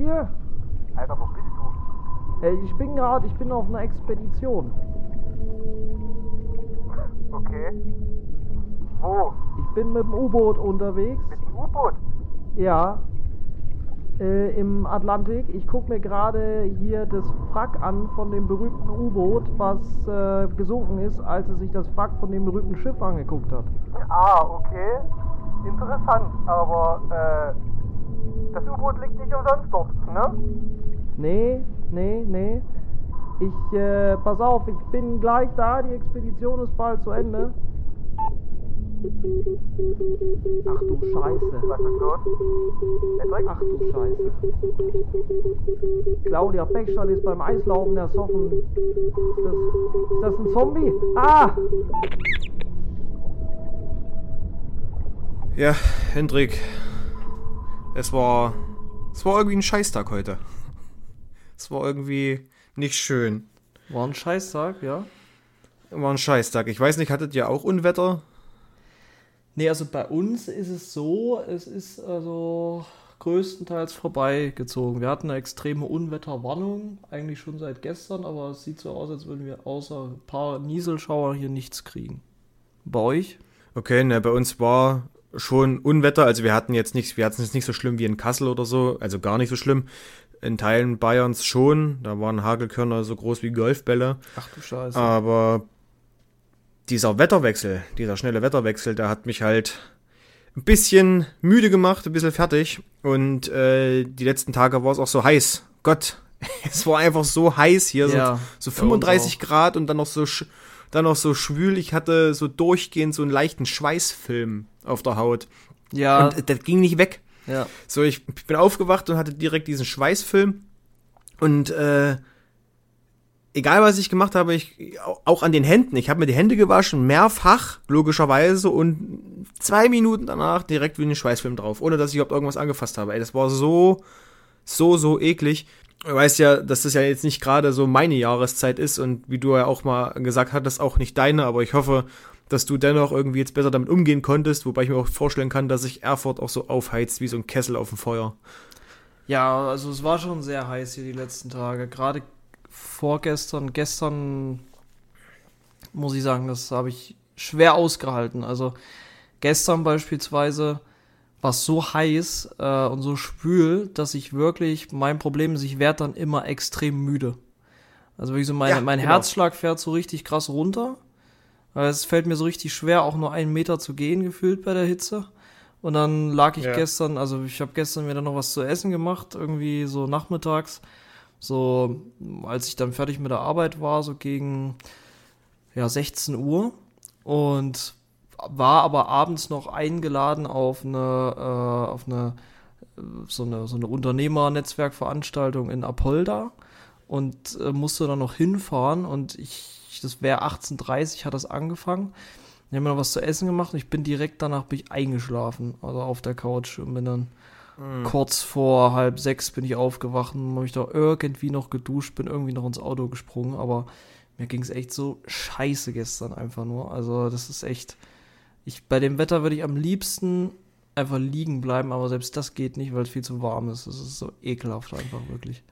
Hier. Alter, wo bist du? Ey, ich bin gerade, ich bin auf einer Expedition. Okay. Wo? Ich bin mit dem U-Boot unterwegs. Mit dem U-Boot? Ja. Äh, Im Atlantik. Ich guck mir gerade hier das Wrack an von dem berühmten U-Boot, was äh, gesunken ist, als es sich das Wrack von dem berühmten Schiff angeguckt hat. Ah, okay. Interessant, aber äh, das U-Boot liegt nicht umsonst dort, ne? Nee, nee, nee. Ich, äh, pass auf, ich bin gleich da, die Expedition ist bald zu Ende. Ach du Scheiße. Was ist los? Hendrik? Ach du Scheiße. Claudia Beckstein ist beim Eislaufen ersoffen. Ist das, ist das ein Zombie? Ah! Ja, Hendrik. Es war. Es war irgendwie ein Scheißtag heute. Es war irgendwie nicht schön. War ein Scheißtag, ja? War ein Scheißtag. Ich weiß nicht, hattet ihr auch Unwetter? Nee, also bei uns ist es so, es ist also größtenteils vorbeigezogen. Wir hatten eine extreme Unwetterwarnung, eigentlich schon seit gestern, aber es sieht so aus, als würden wir außer ein paar Nieselschauer hier nichts kriegen. Bei euch? Okay, ne, bei uns war schon Unwetter. Also wir hatten jetzt nichts, wir hatten es jetzt nicht so schlimm wie in Kassel oder so, also gar nicht so schlimm. In Teilen Bayerns schon. Da waren Hagelkörner so groß wie Golfbälle. Ach du Scheiße. Aber dieser Wetterwechsel, dieser schnelle Wetterwechsel, der hat mich halt ein bisschen müde gemacht, ein bisschen fertig. Und äh, die letzten Tage war es auch so heiß. Gott, es war einfach so heiß hier, Ja, so, so bei uns 35 Grad und dann noch so dann noch so schwül. Ich hatte so durchgehend so einen leichten Schweißfilm auf der Haut. ja, Und das ging nicht weg. ja. So, ich bin aufgewacht und hatte direkt diesen Schweißfilm. Und äh, egal was ich gemacht habe, ich auch an den Händen. Ich habe mir die Hände gewaschen, mehrfach, logischerweise, und zwei Minuten danach direkt wie ein Schweißfilm drauf, ohne dass ich überhaupt irgendwas angefasst habe. Ey, das war so, so, so eklig. Du weißt ja, dass das ja jetzt nicht gerade so meine Jahreszeit ist und wie du ja auch mal gesagt hattest, auch nicht deine, aber ich hoffe, dass du dennoch irgendwie jetzt besser damit umgehen konntest, wobei ich mir auch vorstellen kann, dass sich Erfurt auch so aufheizt wie so ein Kessel auf dem Feuer. Ja, also es war schon sehr heiß hier die letzten Tage. Gerade vorgestern, gestern muss ich sagen, das habe ich schwer ausgehalten. Also gestern beispielsweise war es so heiß äh, und so schwül, dass ich wirklich, mein Problem ist, ich werde dann immer extrem müde. Also wirklich so, mein, Ja, mein genau. Herzschlag fährt so richtig krass runter. Weil es fällt mir so richtig schwer, auch nur einen Meter zu gehen, gefühlt bei der Hitze. Und dann lag ich Ja. gestern, also ich habe gestern mir dann noch was zu essen gemacht, irgendwie so nachmittags. So, als ich dann fertig mit der Arbeit war, so gegen ja, 16 Uhr. Und war aber abends noch eingeladen auf eine, äh, auf eine, äh, so eine, so eine Unternehmernetzwerkveranstaltung in Apolda und äh, musste dann noch hinfahren und ich, das wäre 18.30 hat das angefangen. Ich habe mir noch was zu essen gemacht und ich bin direkt danach bin ich eingeschlafen, also auf der Couch und bin dann kurz vor halb sechs bin ich aufgewacht und habe ich da irgendwie noch geduscht, bin irgendwie noch ins Auto gesprungen, aber mir ging es echt so scheiße gestern einfach nur. Also das ist echt, ich, bei dem Wetter würde ich am liebsten einfach liegen bleiben, aber selbst das geht nicht, weil es viel zu warm ist. Das ist so ekelhaft einfach wirklich.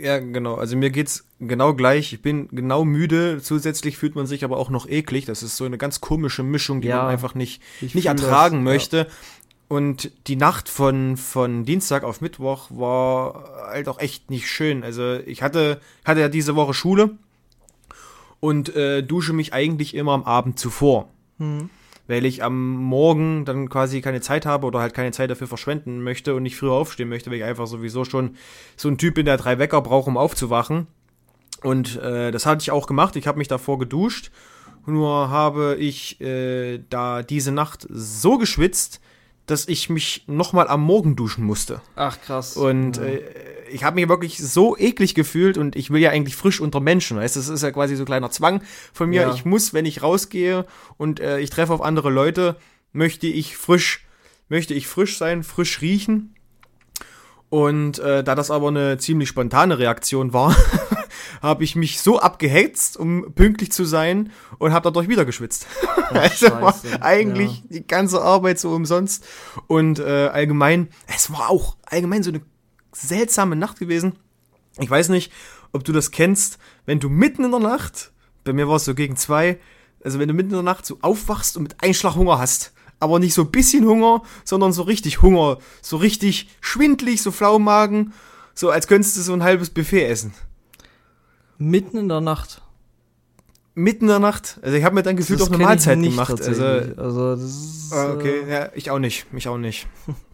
Ja, genau. Also mir geht's genau gleich. Ich bin genau müde. Zusätzlich fühlt man sich aber auch noch eklig. Das ist so eine ganz komische Mischung, die Ja, man einfach nicht, ich nicht fühl das, ertragen ja. möchte. Und die Nacht von, von Dienstag auf Mittwoch war halt auch echt nicht schön. Also ich hatte, hatte ja diese Woche Schule und äh, dusche mich eigentlich immer am Abend zuvor. Hm. Weil ich am Morgen dann quasi keine Zeit habe oder halt keine Zeit dafür verschwenden möchte und nicht früher aufstehen möchte, weil ich einfach sowieso schon so ein Typ bin, der drei Wecker braucht, um aufzuwachen. Und äh, das hatte ich auch gemacht. Ich habe mich davor geduscht. Nur habe ich äh, da diese Nacht so geschwitzt, dass ich mich nochmal am Morgen duschen musste. Ach krass. Und ja. äh, ich habe mich wirklich so eklig gefühlt und ich will ja eigentlich frisch unter Menschen. Weißt? du, Das ist ja quasi so ein kleiner Zwang von mir. Ja. Ich muss, wenn ich rausgehe und äh, ich treffe auf andere Leute, möchte ich frisch, möchte ich frisch sein, frisch riechen. Und äh, da das aber eine ziemlich spontane Reaktion war, habe ich mich so abgehetzt, um pünktlich zu sein und habe dadurch wieder geschwitzt. also war eigentlich die ganze Arbeit so umsonst. Und äh, allgemein, es war auch allgemein so eine seltsame Nacht gewesen. Ich weiß nicht, ob du das kennst, wenn du mitten in der Nacht, bei mir war es so gegen zwei, also wenn du mitten in der Nacht so aufwachst und mit Einschlag Hunger hast. Aber nicht so ein bisschen Hunger, sondern so richtig Hunger. So richtig schwindlig, so Flaumagen. So als könntest du so ein halbes Buffet essen. Mitten in der Nacht. Mitten in der Nacht. Also ich habe mir dann gefühlt auch eine Mahlzeit nicht gemacht. Also. Also, das ist ah, okay, äh, ja, ich auch nicht. Mich auch nicht.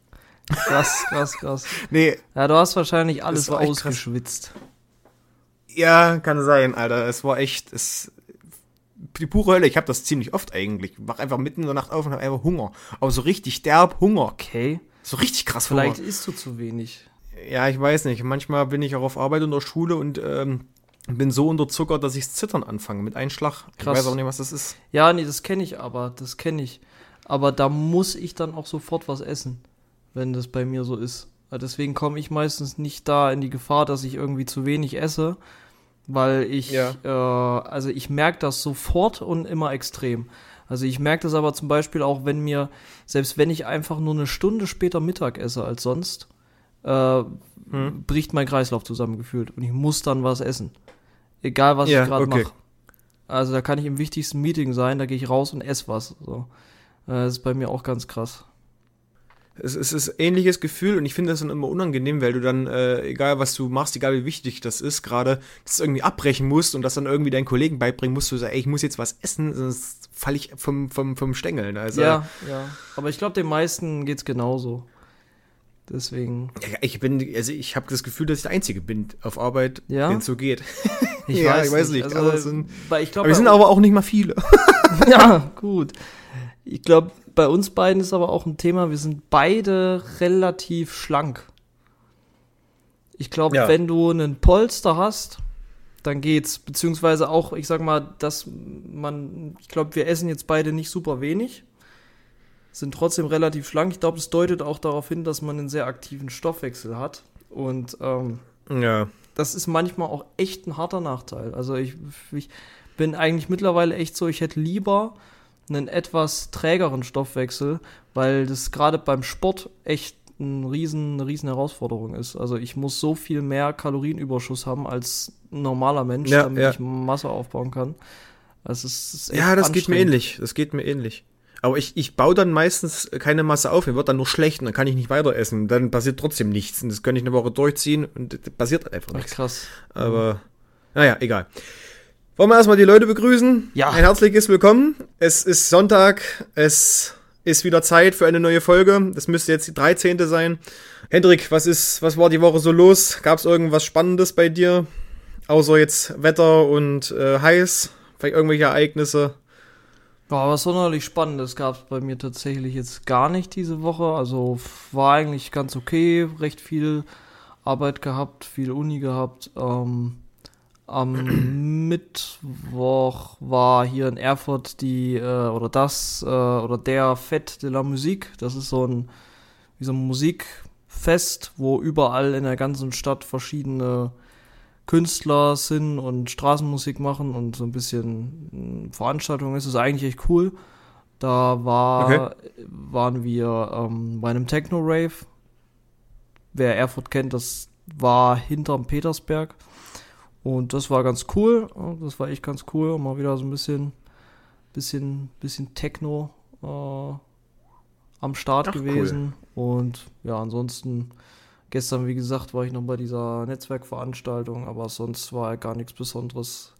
krass, krass, krass. Nee, Ja, du hast wahrscheinlich alles krass. ausgeschwitzt. ja, kann sein, Alter. Es war echt, es, die pure Hölle. Ich habe das ziemlich oft eigentlich. Ich wach einfach mitten in der Nacht auf und habe einfach Hunger. Aber so richtig derb Hunger. Okay. So richtig krass Vielleicht Hunger. isst du zu wenig. Ja, ich weiß nicht. Manchmal bin ich auch auf Arbeit in der Schule und ähm, bin so unterzuckert, dass ich zittern anfange mit Einschlag. Ich Krass. weiß auch nicht, was das ist. Ja, nee, das kenne ich aber, das kenne ich. Aber da muss ich dann auch sofort was essen, wenn das bei mir so ist. Weil Deswegen komme ich meistens nicht da in die Gefahr, dass ich irgendwie zu wenig esse, weil ich, Ja. äh, also ich merke das sofort und immer extrem. Also ich merke das aber zum Beispiel auch, wenn mir, selbst wenn ich einfach nur eine Stunde später Mittag esse als sonst, äh, Hm. bricht mein Kreislauf zusammengefühlt und ich muss dann was essen. Egal, was Ja, ich gerade okay. mache. Also da kann ich im wichtigsten Meeting sein, da gehe ich raus und esse was. So. Äh, Das ist bei mir auch ganz krass. Es, es ist ein ähnliches Gefühl und ich finde das dann immer unangenehm, weil du dann, äh, egal was du machst, egal wie wichtig das ist, gerade das irgendwie abbrechen musst und das dann irgendwie deinen Kollegen beibringen musst, du sagst, ey, ich muss jetzt was essen, sonst falle ich vom, vom, vom Stängeln. Also, ja, ja. Aber ich glaube, den meisten geht's genauso. Deswegen. Ja, Ich bin, also ich habe das Gefühl, dass ich der Einzige bin auf Arbeit, Ja? wenn es so geht. Ich Ja, weiß, ich weiß nicht. Also, aber es sind- ich glaube, Aber wir sind aber auch nicht mal viele. ja, gut. Ich glaube, bei uns beiden ist aber auch ein Thema, wir sind beide relativ schlank. Ich glaube, Ja. wenn du einen Polster hast, dann geht's. Beziehungsweise auch, ich sag mal, dass man, ich glaube, wir essen jetzt beide nicht super wenig, sind trotzdem relativ schlank. Ich glaube, es deutet auch darauf hin, dass man einen sehr aktiven Stoffwechsel hat. Und ähm, Ja. das ist manchmal auch echt ein harter Nachteil. Also ich, ich bin eigentlich mittlerweile echt so, ich hätte lieber einen etwas trägeren Stoffwechsel, weil das gerade beim Sport echt ein riesen, eine riesen Herausforderung ist. Also ich muss so viel mehr Kalorienüberschuss haben als ein normaler Mensch, Ja, damit ja. ich Masse aufbauen kann. Also es ist echt Ja, das geht mir ähnlich. Das geht mir ähnlich. Aber ich, ich baue dann meistens keine Masse auf, mir wird dann nur schlecht und dann kann ich nicht weiter essen. Dann passiert trotzdem nichts. Und das kann ich eine Woche durchziehen und passiert einfach Ach, nichts. krass. Aber, naja, egal. Wollen wir erstmal die Leute begrüßen? Ja. Ein herzliches Willkommen. Es ist Sonntag. Es ist wieder Zeit für eine neue Folge. Das müsste jetzt die 13. sein. Hendrik, was ist, was war die Woche so los? Gab es irgendwas Spannendes bei dir? Außer jetzt Wetter und äh, heiß? Vielleicht irgendwelche Ereignisse? Ja, was sonderlich Spannendes gab es bei mir tatsächlich jetzt gar nicht diese Woche. Also war eigentlich ganz okay, recht viel Arbeit gehabt, viel Uni gehabt. Ähm, am Mittwoch war hier in Erfurt die äh, oder das äh, oder der Fête de la Musique. Das ist so ein wie so ein Musikfest, wo überall in der ganzen Stadt verschiedene Künstler sind und Straßenmusik machen und so ein bisschen mh, Veranstaltung ist. Das ist eigentlich echt cool. Da war, waren wir ähm, bei einem Techno-Rave. Wer Erfurt kennt, das war hinterm Petersberg. Und das war ganz cool. Ja, Das war echt ganz cool. Mal wieder so ein bisschen, bisschen, bisschen Techno äh, am Start Ach, gewesen. Und ja, ansonsten Gestern, wie gesagt, war ich noch bei dieser Netzwerkveranstaltung, aber sonst war gar nichts Besonderes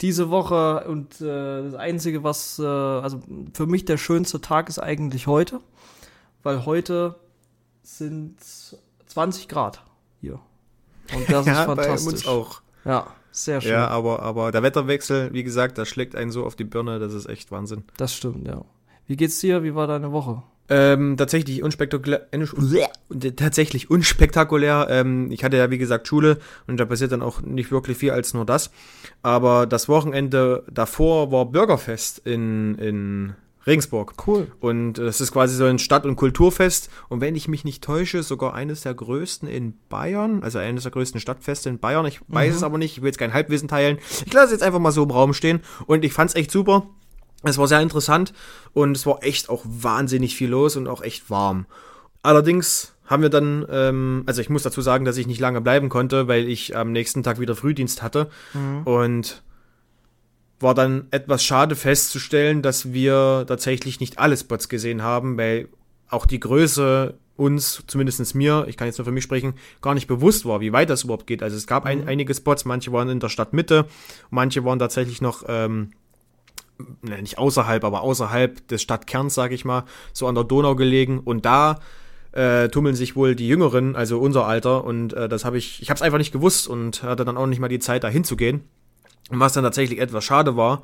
diese Woche. Und äh, das Einzige, was, äh, also für mich der schönste Tag ist eigentlich heute, weil heute sind 20 Grad hier. Und das ist bei fantastisch. uns auch. Ja, sehr schön. Ja, aber, aber der Wetterwechsel, wie gesagt, das schlägt einen so auf die Birne, das ist echt Wahnsinn. Das stimmt, ja. Wie geht's dir? Wie war deine Woche? Ähm, tatsächlich unspektakulär, äh, und tatsächlich unspektakulär. Ähm, ich hatte ja, wie gesagt, Schule und da passiert dann auch nicht wirklich viel als nur das. Aber das Wochenende davor war Bürgerfest in, in Regensburg. Cool. Und das ist quasi so ein Stadt- und Kulturfest. Und wenn ich mich nicht täusche, sogar eines der größten in Bayern, also eines der größten Stadtfeste in Bayern. Ich weiß es aber nicht, ich will jetzt kein Halbwissen teilen. Ich lasse es jetzt einfach mal so im Raum stehen. Und ich fand es echt super. Es war sehr interessant und es war echt auch wahnsinnig viel los und auch echt warm. Allerdings haben wir dann, ähm, also ich muss dazu sagen, dass ich nicht lange bleiben konnte, weil ich am nächsten Tag wieder Frühdienst hatte und war dann etwas schade festzustellen, dass wir tatsächlich nicht alle Spots gesehen haben, weil auch die Größe uns, zumindest mir, ich kann jetzt nur für mich sprechen, gar nicht bewusst war, wie weit das überhaupt geht. Also es gab ein, einige Spots, manche waren in der Stadtmitte, manche waren tatsächlich noch, ähm, nicht außerhalb, aber außerhalb des Stadtkerns, sag ich mal, so an der Donau gelegen. Und da äh, tummeln sich wohl die Jüngeren, also unser Alter. Und äh, das habe ich, ich habe es einfach nicht gewusst und hatte dann auch nicht mal die Zeit, da hinzugehen. Was dann tatsächlich etwas schade war.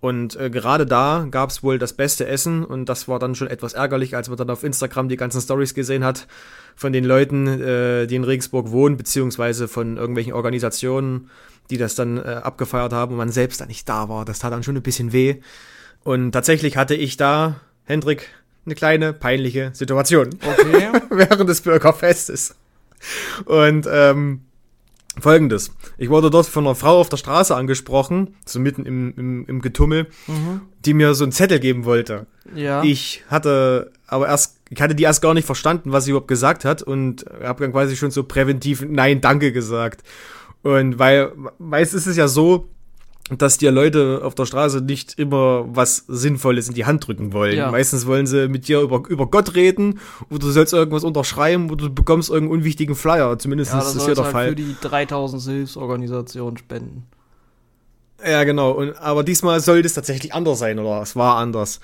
Und äh, gerade da gab es wohl das beste Essen und das war dann schon etwas ärgerlich, als man dann auf Instagram die ganzen Stories gesehen hat von den Leuten, äh, die in Regensburg wohnen, beziehungsweise von irgendwelchen Organisationen, die das dann äh, abgefeiert haben und man selbst da nicht da war. Das tat dann schon ein bisschen weh. Und tatsächlich hatte ich da, Hendrik, eine kleine peinliche Situation Okay. während des Bürgerfestes. Und ähm, folgendes. Ich wurde dort von einer Frau auf der Straße angesprochen, so mitten im, im, im Getummel, die mir so einen Zettel geben wollte. ja. Ich hatte aber erst, ich hatte die erst gar nicht verstanden, was sie überhaupt gesagt hat und habe dann quasi schon so präventiv Nein, danke gesagt. Und weil meist ist es ja so, dass dir Leute auf der Straße nicht immer was Sinnvolles in die Hand drücken wollen. Ja. Meistens wollen sie mit dir über, über Gott reden oder du sollst irgendwas unterschreiben oder du bekommst irgendeinen unwichtigen Flyer. Zumindest ja, das ist hier der halt Fall. für die 3000 Hilfsorganisationen spenden. Ja, genau. Und, aber diesmal sollte es tatsächlich anders sein oder es war anders.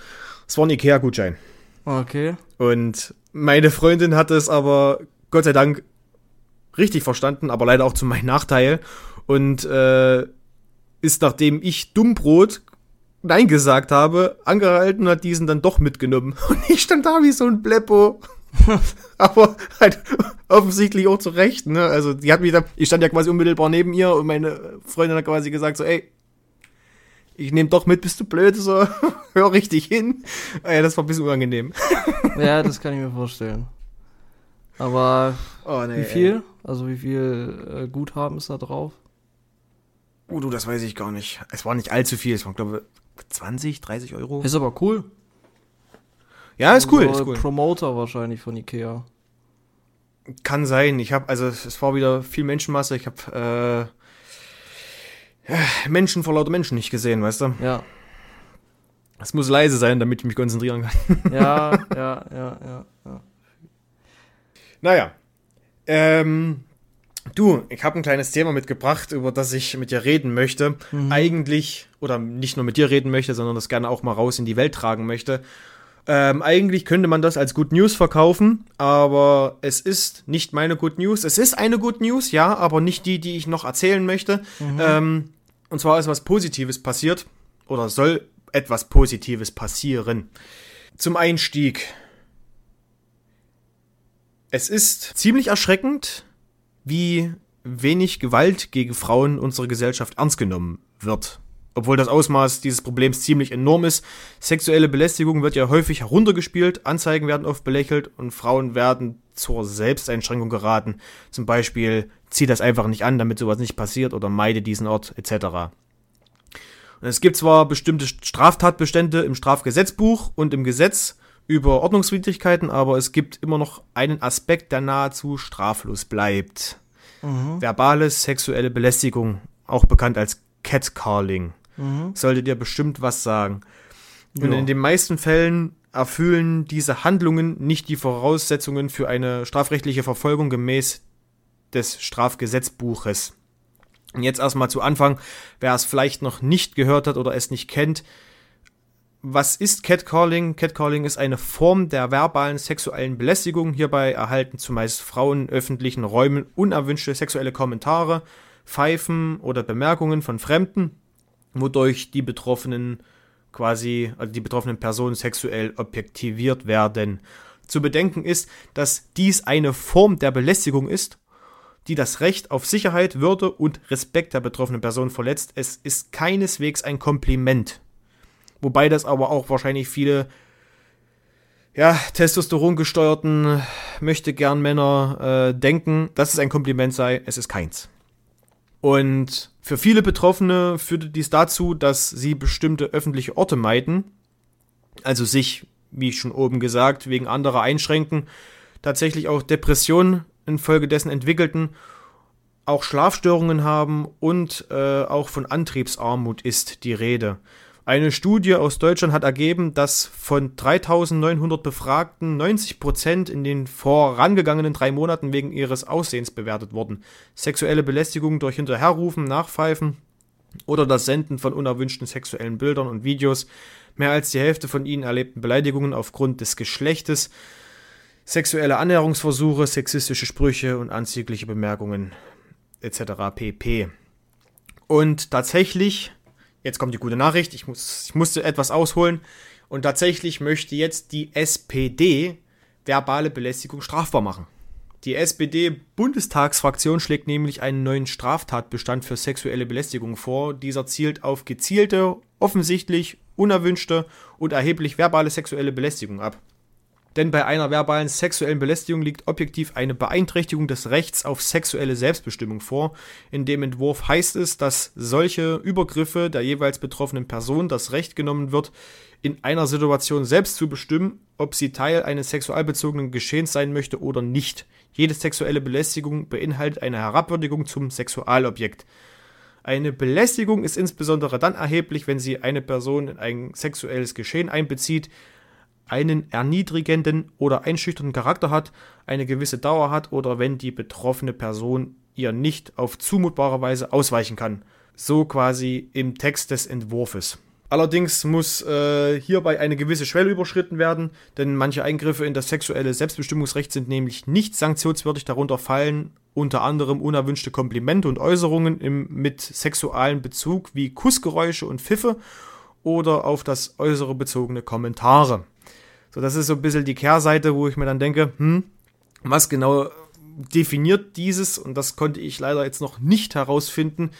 Es war ein Ikea-Gutschein. Okay. Und meine Freundin hat es aber Gott sei Dank richtig verstanden, aber leider auch zu meinem Nachteil. Und äh, ist, nachdem ich Dummbrot Nein gesagt habe, angehalten und hat diesen dann doch mitgenommen. Und ich stand da wie so ein Bleppo. aber halt offensichtlich auch zu Recht, ne? Also die hat mich da, ich stand ja quasi unmittelbar neben ihr und meine Freundin hat quasi gesagt so, ey, ich nehme doch mit, bist du blöd, so, hör richtig hin. Ja, das war ein bisschen unangenehm. Ja, das kann ich mir vorstellen. Aber Oh, nee, wie viel? Also wie viel äh, Guthaben ist da drauf? Oh, du, das weiß ich gar nicht. Es war nicht allzu viel. Es waren, glaube ich, 20, 30 Euro. Ist aber cool. Ja, ist cool, ist cool. Promoter wahrscheinlich von Ikea. Kann sein. Ich habe, also es war wieder viel Menschenmasse. Ich habe äh, ja, Menschen vor lauter Menschen nicht gesehen, weißt du? Ja. Es muss leise sein, damit ich mich konzentrieren kann. Ja, ja, ja, ja, ja. Naja. Ähm, du, ich habe ein kleines Thema mitgebracht, über das ich mit dir reden möchte. Eigentlich, oder nicht nur mit dir reden möchte, sondern das gerne auch mal raus in die Welt tragen möchte. Ähm, eigentlich könnte man das als Good News verkaufen, aber es ist nicht meine Good News. Es ist eine Good News, ja, aber nicht die, die ich noch erzählen möchte. Ähm, und zwar ist was Positives passiert oder soll etwas Positives passieren. Zum Einstieg. Es ist ziemlich erschreckend, wie wenig Gewalt gegen Frauen unserer Gesellschaft ernst genommen wird. Obwohl das Ausmaß dieses Problems ziemlich enorm ist. Sexuelle Belästigung wird ja häufig heruntergespielt, Anzeigen werden oft belächelt und Frauen werden zur Selbsteinschränkung geraten. Zum Beispiel, zieh das einfach nicht an, damit sowas nicht passiert oder meide diesen Ort etc. Und es gibt zwar bestimmte Straftatbestände im Strafgesetzbuch und im Gesetz über Ordnungswidrigkeiten, aber es gibt immer noch einen Aspekt, der nahezu straflos bleibt. Verbale sexuelle Belästigung, auch bekannt als Catcalling, sollte dir bestimmt was sagen. Und Ja. in den meisten Fällen erfüllen diese Handlungen nicht die Voraussetzungen für eine strafrechtliche Verfolgung gemäß des Strafgesetzbuches. Und jetzt erstmal zu Anfang, wer es vielleicht noch nicht gehört hat oder es nicht kennt. Was ist Catcalling? Catcalling ist eine Form der verbalen sexuellen Belästigung. Hierbei erhalten zumeist Frauen in öffentlichen Räumen unerwünschte sexuelle Kommentare, Pfeifen oder Bemerkungen von Fremden, wodurch die Betroffenen quasi, also die betroffenen Personen sexuell objektiviert werden. Zu bedenken ist, dass dies eine Form der Belästigung ist die das Recht auf Sicherheit, Würde und Respekt der betroffenen Person verletzt. Es ist keineswegs ein Kompliment. Wobei das aber auch wahrscheinlich viele ja, Testosteron gesteuerten möchte gern Männer äh, denken, dass es ein Kompliment sei. Es ist keins. Und für viele Betroffene führte dies dazu, dass sie bestimmte öffentliche Orte meiden, also sich, wie schon oben gesagt, wegen anderer einschränken, tatsächlich auch Depressionen infolgedessen entwickelten, auch Schlafstörungen haben und äh, auch von Antriebsarmut ist die Rede. Eine Studie aus Deutschland hat ergeben, dass von 3900 Befragten 90 Prozent in den vorangegangenen drei Monaten wegen ihres Aussehens bewertet wurden. Sexuelle Belästigung durch Hinterherrufen, Nachpfeifen oder das Senden von unerwünschten sexuellen Bildern und Videos. Mehr als die Hälfte von ihnen erlebten Beleidigungen aufgrund des Geschlechtes, sexuelle Annäherungsversuche, sexistische Sprüche und anzügliche Bemerkungen etc. pp. Und tatsächlich Jetzt kommt die gute Nachricht, ich, muss, ich musste etwas ausholen. Und tatsächlich möchte jetzt die SPD verbale Belästigung strafbar machen. Die SPD-Bundestagsfraktion schlägt nämlich einen neuen Straftatbestand für sexuelle Belästigung vor. Dieser zielt auf gezielte, offensichtlich unerwünschte und erheblich verbale sexuelle Belästigung ab denn bei einer verbalen sexuellen Belästigung liegt objektiv eine Beeinträchtigung des Rechts auf sexuelle Selbstbestimmung vor. In dem Entwurf heißt es, dass solche Übergriffe der jeweils betroffenen Person das Recht genommen wird, in einer Situation selbst zu bestimmen, ob sie Teil eines sexualbezogenen Geschehens sein möchte oder nicht. Jede sexuelle Belästigung beinhaltet eine Herabwürdigung zum Sexualobjekt. Eine Belästigung ist insbesondere dann erheblich, wenn sie eine Person in ein sexuelles Geschehen einbezieht, einen erniedrigenden oder einschüchternden Charakter hat, eine gewisse Dauer hat oder wenn die betroffene Person ihr nicht auf zumutbare Weise ausweichen kann. So quasi im Text des Entwurfs. Allerdings muss äh, hierbei eine gewisse Schwelle überschritten werden, denn manche Eingriffe in das sexuelle Selbstbestimmungsrecht sind nämlich nicht sanktionswürdig. Darunter fallen unter anderem unerwünschte Komplimente und Äußerungen im, mit sexualen Bezug wie Kussgeräusche und Pfiffe oder auf das Äußere bezogene Kommentare. So, das ist so ein bisschen die Kehrseite, wo ich mir dann denke, hm, was genau definiert dieses? Und das konnte ich leider jetzt noch nicht herausfinden,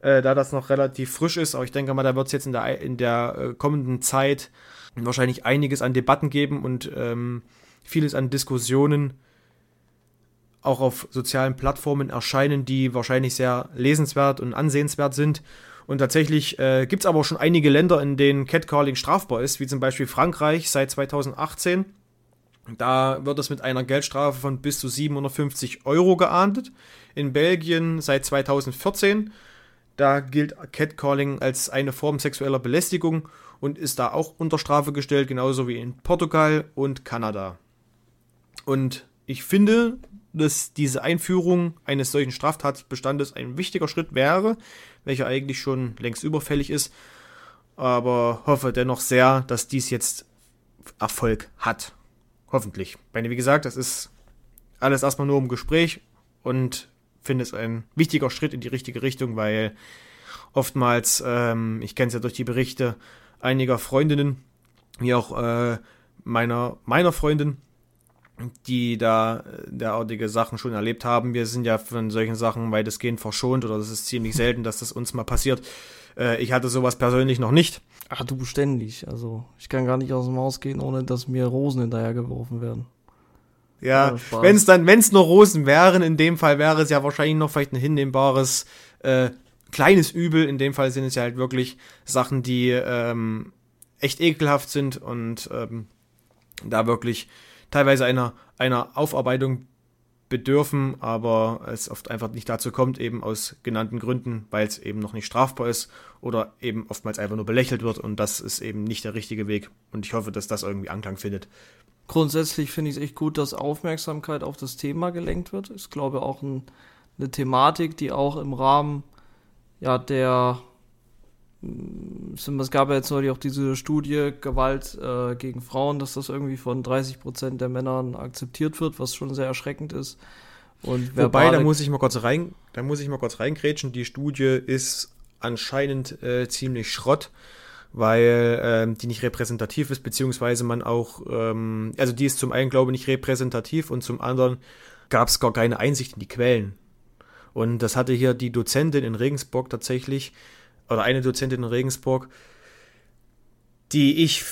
äh, da das noch relativ frisch ist. Aber ich denke mal, da wird es jetzt in der, in der äh, kommenden Zeit wahrscheinlich einiges an Debatten geben und ähm, vieles an Diskussionen auch auf sozialen Plattformen erscheinen, die wahrscheinlich sehr lesenswert und ansehenswert sind. Und tatsächlich äh, gibt es aber auch schon einige Länder, in denen Catcalling strafbar ist, wie zum Beispiel Frankreich seit 2018. Da wird es mit einer Geldstrafe von bis zu 750 Euro geahndet. In Belgien seit 2014. Da gilt Catcalling als eine Form sexueller Belästigung und ist da auch unter Strafe gestellt, genauso wie in Portugal und Kanada. Und ich finde, dass diese Einführung eines solchen Straftatbestandes ein wichtiger Schritt wäre, welcher eigentlich schon längst überfällig ist, aber hoffe dennoch sehr, dass dies jetzt Erfolg hat. Hoffentlich. Weil, wie gesagt, das ist alles erstmal nur im Gespräch und finde es ein wichtiger Schritt in die richtige Richtung, weil oftmals, ähm, ich kenne es ja durch die Berichte einiger Freundinnen, wie auch äh, meiner, meiner Freundin, die da äh, derartige Sachen schon erlebt haben. Wir sind ja von solchen Sachen weitestgehend verschont oder das ist ziemlich selten, dass das uns mal passiert. Äh, ich hatte sowas persönlich noch nicht. Ach, du ständig. Also ich kann gar nicht aus dem Haus gehen, ohne dass mir Rosen hinterhergeworfen werden. Ja, ja wenn es dann, wenn es nur Rosen wären, in dem Fall wäre es ja wahrscheinlich noch vielleicht ein hinnehmbares äh, kleines Übel. In dem Fall sind es ja halt wirklich Sachen, die ähm, echt ekelhaft sind und ähm, da wirklich teilweise einer, einer Aufarbeitung bedürfen, aber es oft einfach nicht dazu kommt, eben aus genannten Gründen, weil es eben noch nicht strafbar ist oder eben oftmals einfach nur belächelt wird und das ist eben nicht der richtige Weg und ich hoffe, dass das irgendwie Anklang findet. Grundsätzlich finde ich es echt gut, dass Aufmerksamkeit auf das Thema gelenkt wird. Ich glaube auch ein, eine Thematik, die auch im Rahmen ja, der es gab ja jetzt neulich auch diese Studie Gewalt äh, gegen Frauen, dass das irgendwie von 30 Prozent der Männern akzeptiert wird, was schon sehr erschreckend ist. Und Wobei, da muss ich mal kurz rein, da muss ich mal kurz reingrätschen. Die Studie ist anscheinend äh, ziemlich Schrott, weil ähm, die nicht repräsentativ ist, beziehungsweise man auch, ähm, also die ist zum einen, glaube ich, nicht repräsentativ und zum anderen gab es gar keine Einsicht in die Quellen. Und das hatte hier die Dozentin in Regensburg tatsächlich oder eine Dozentin in Regensburg, die ich,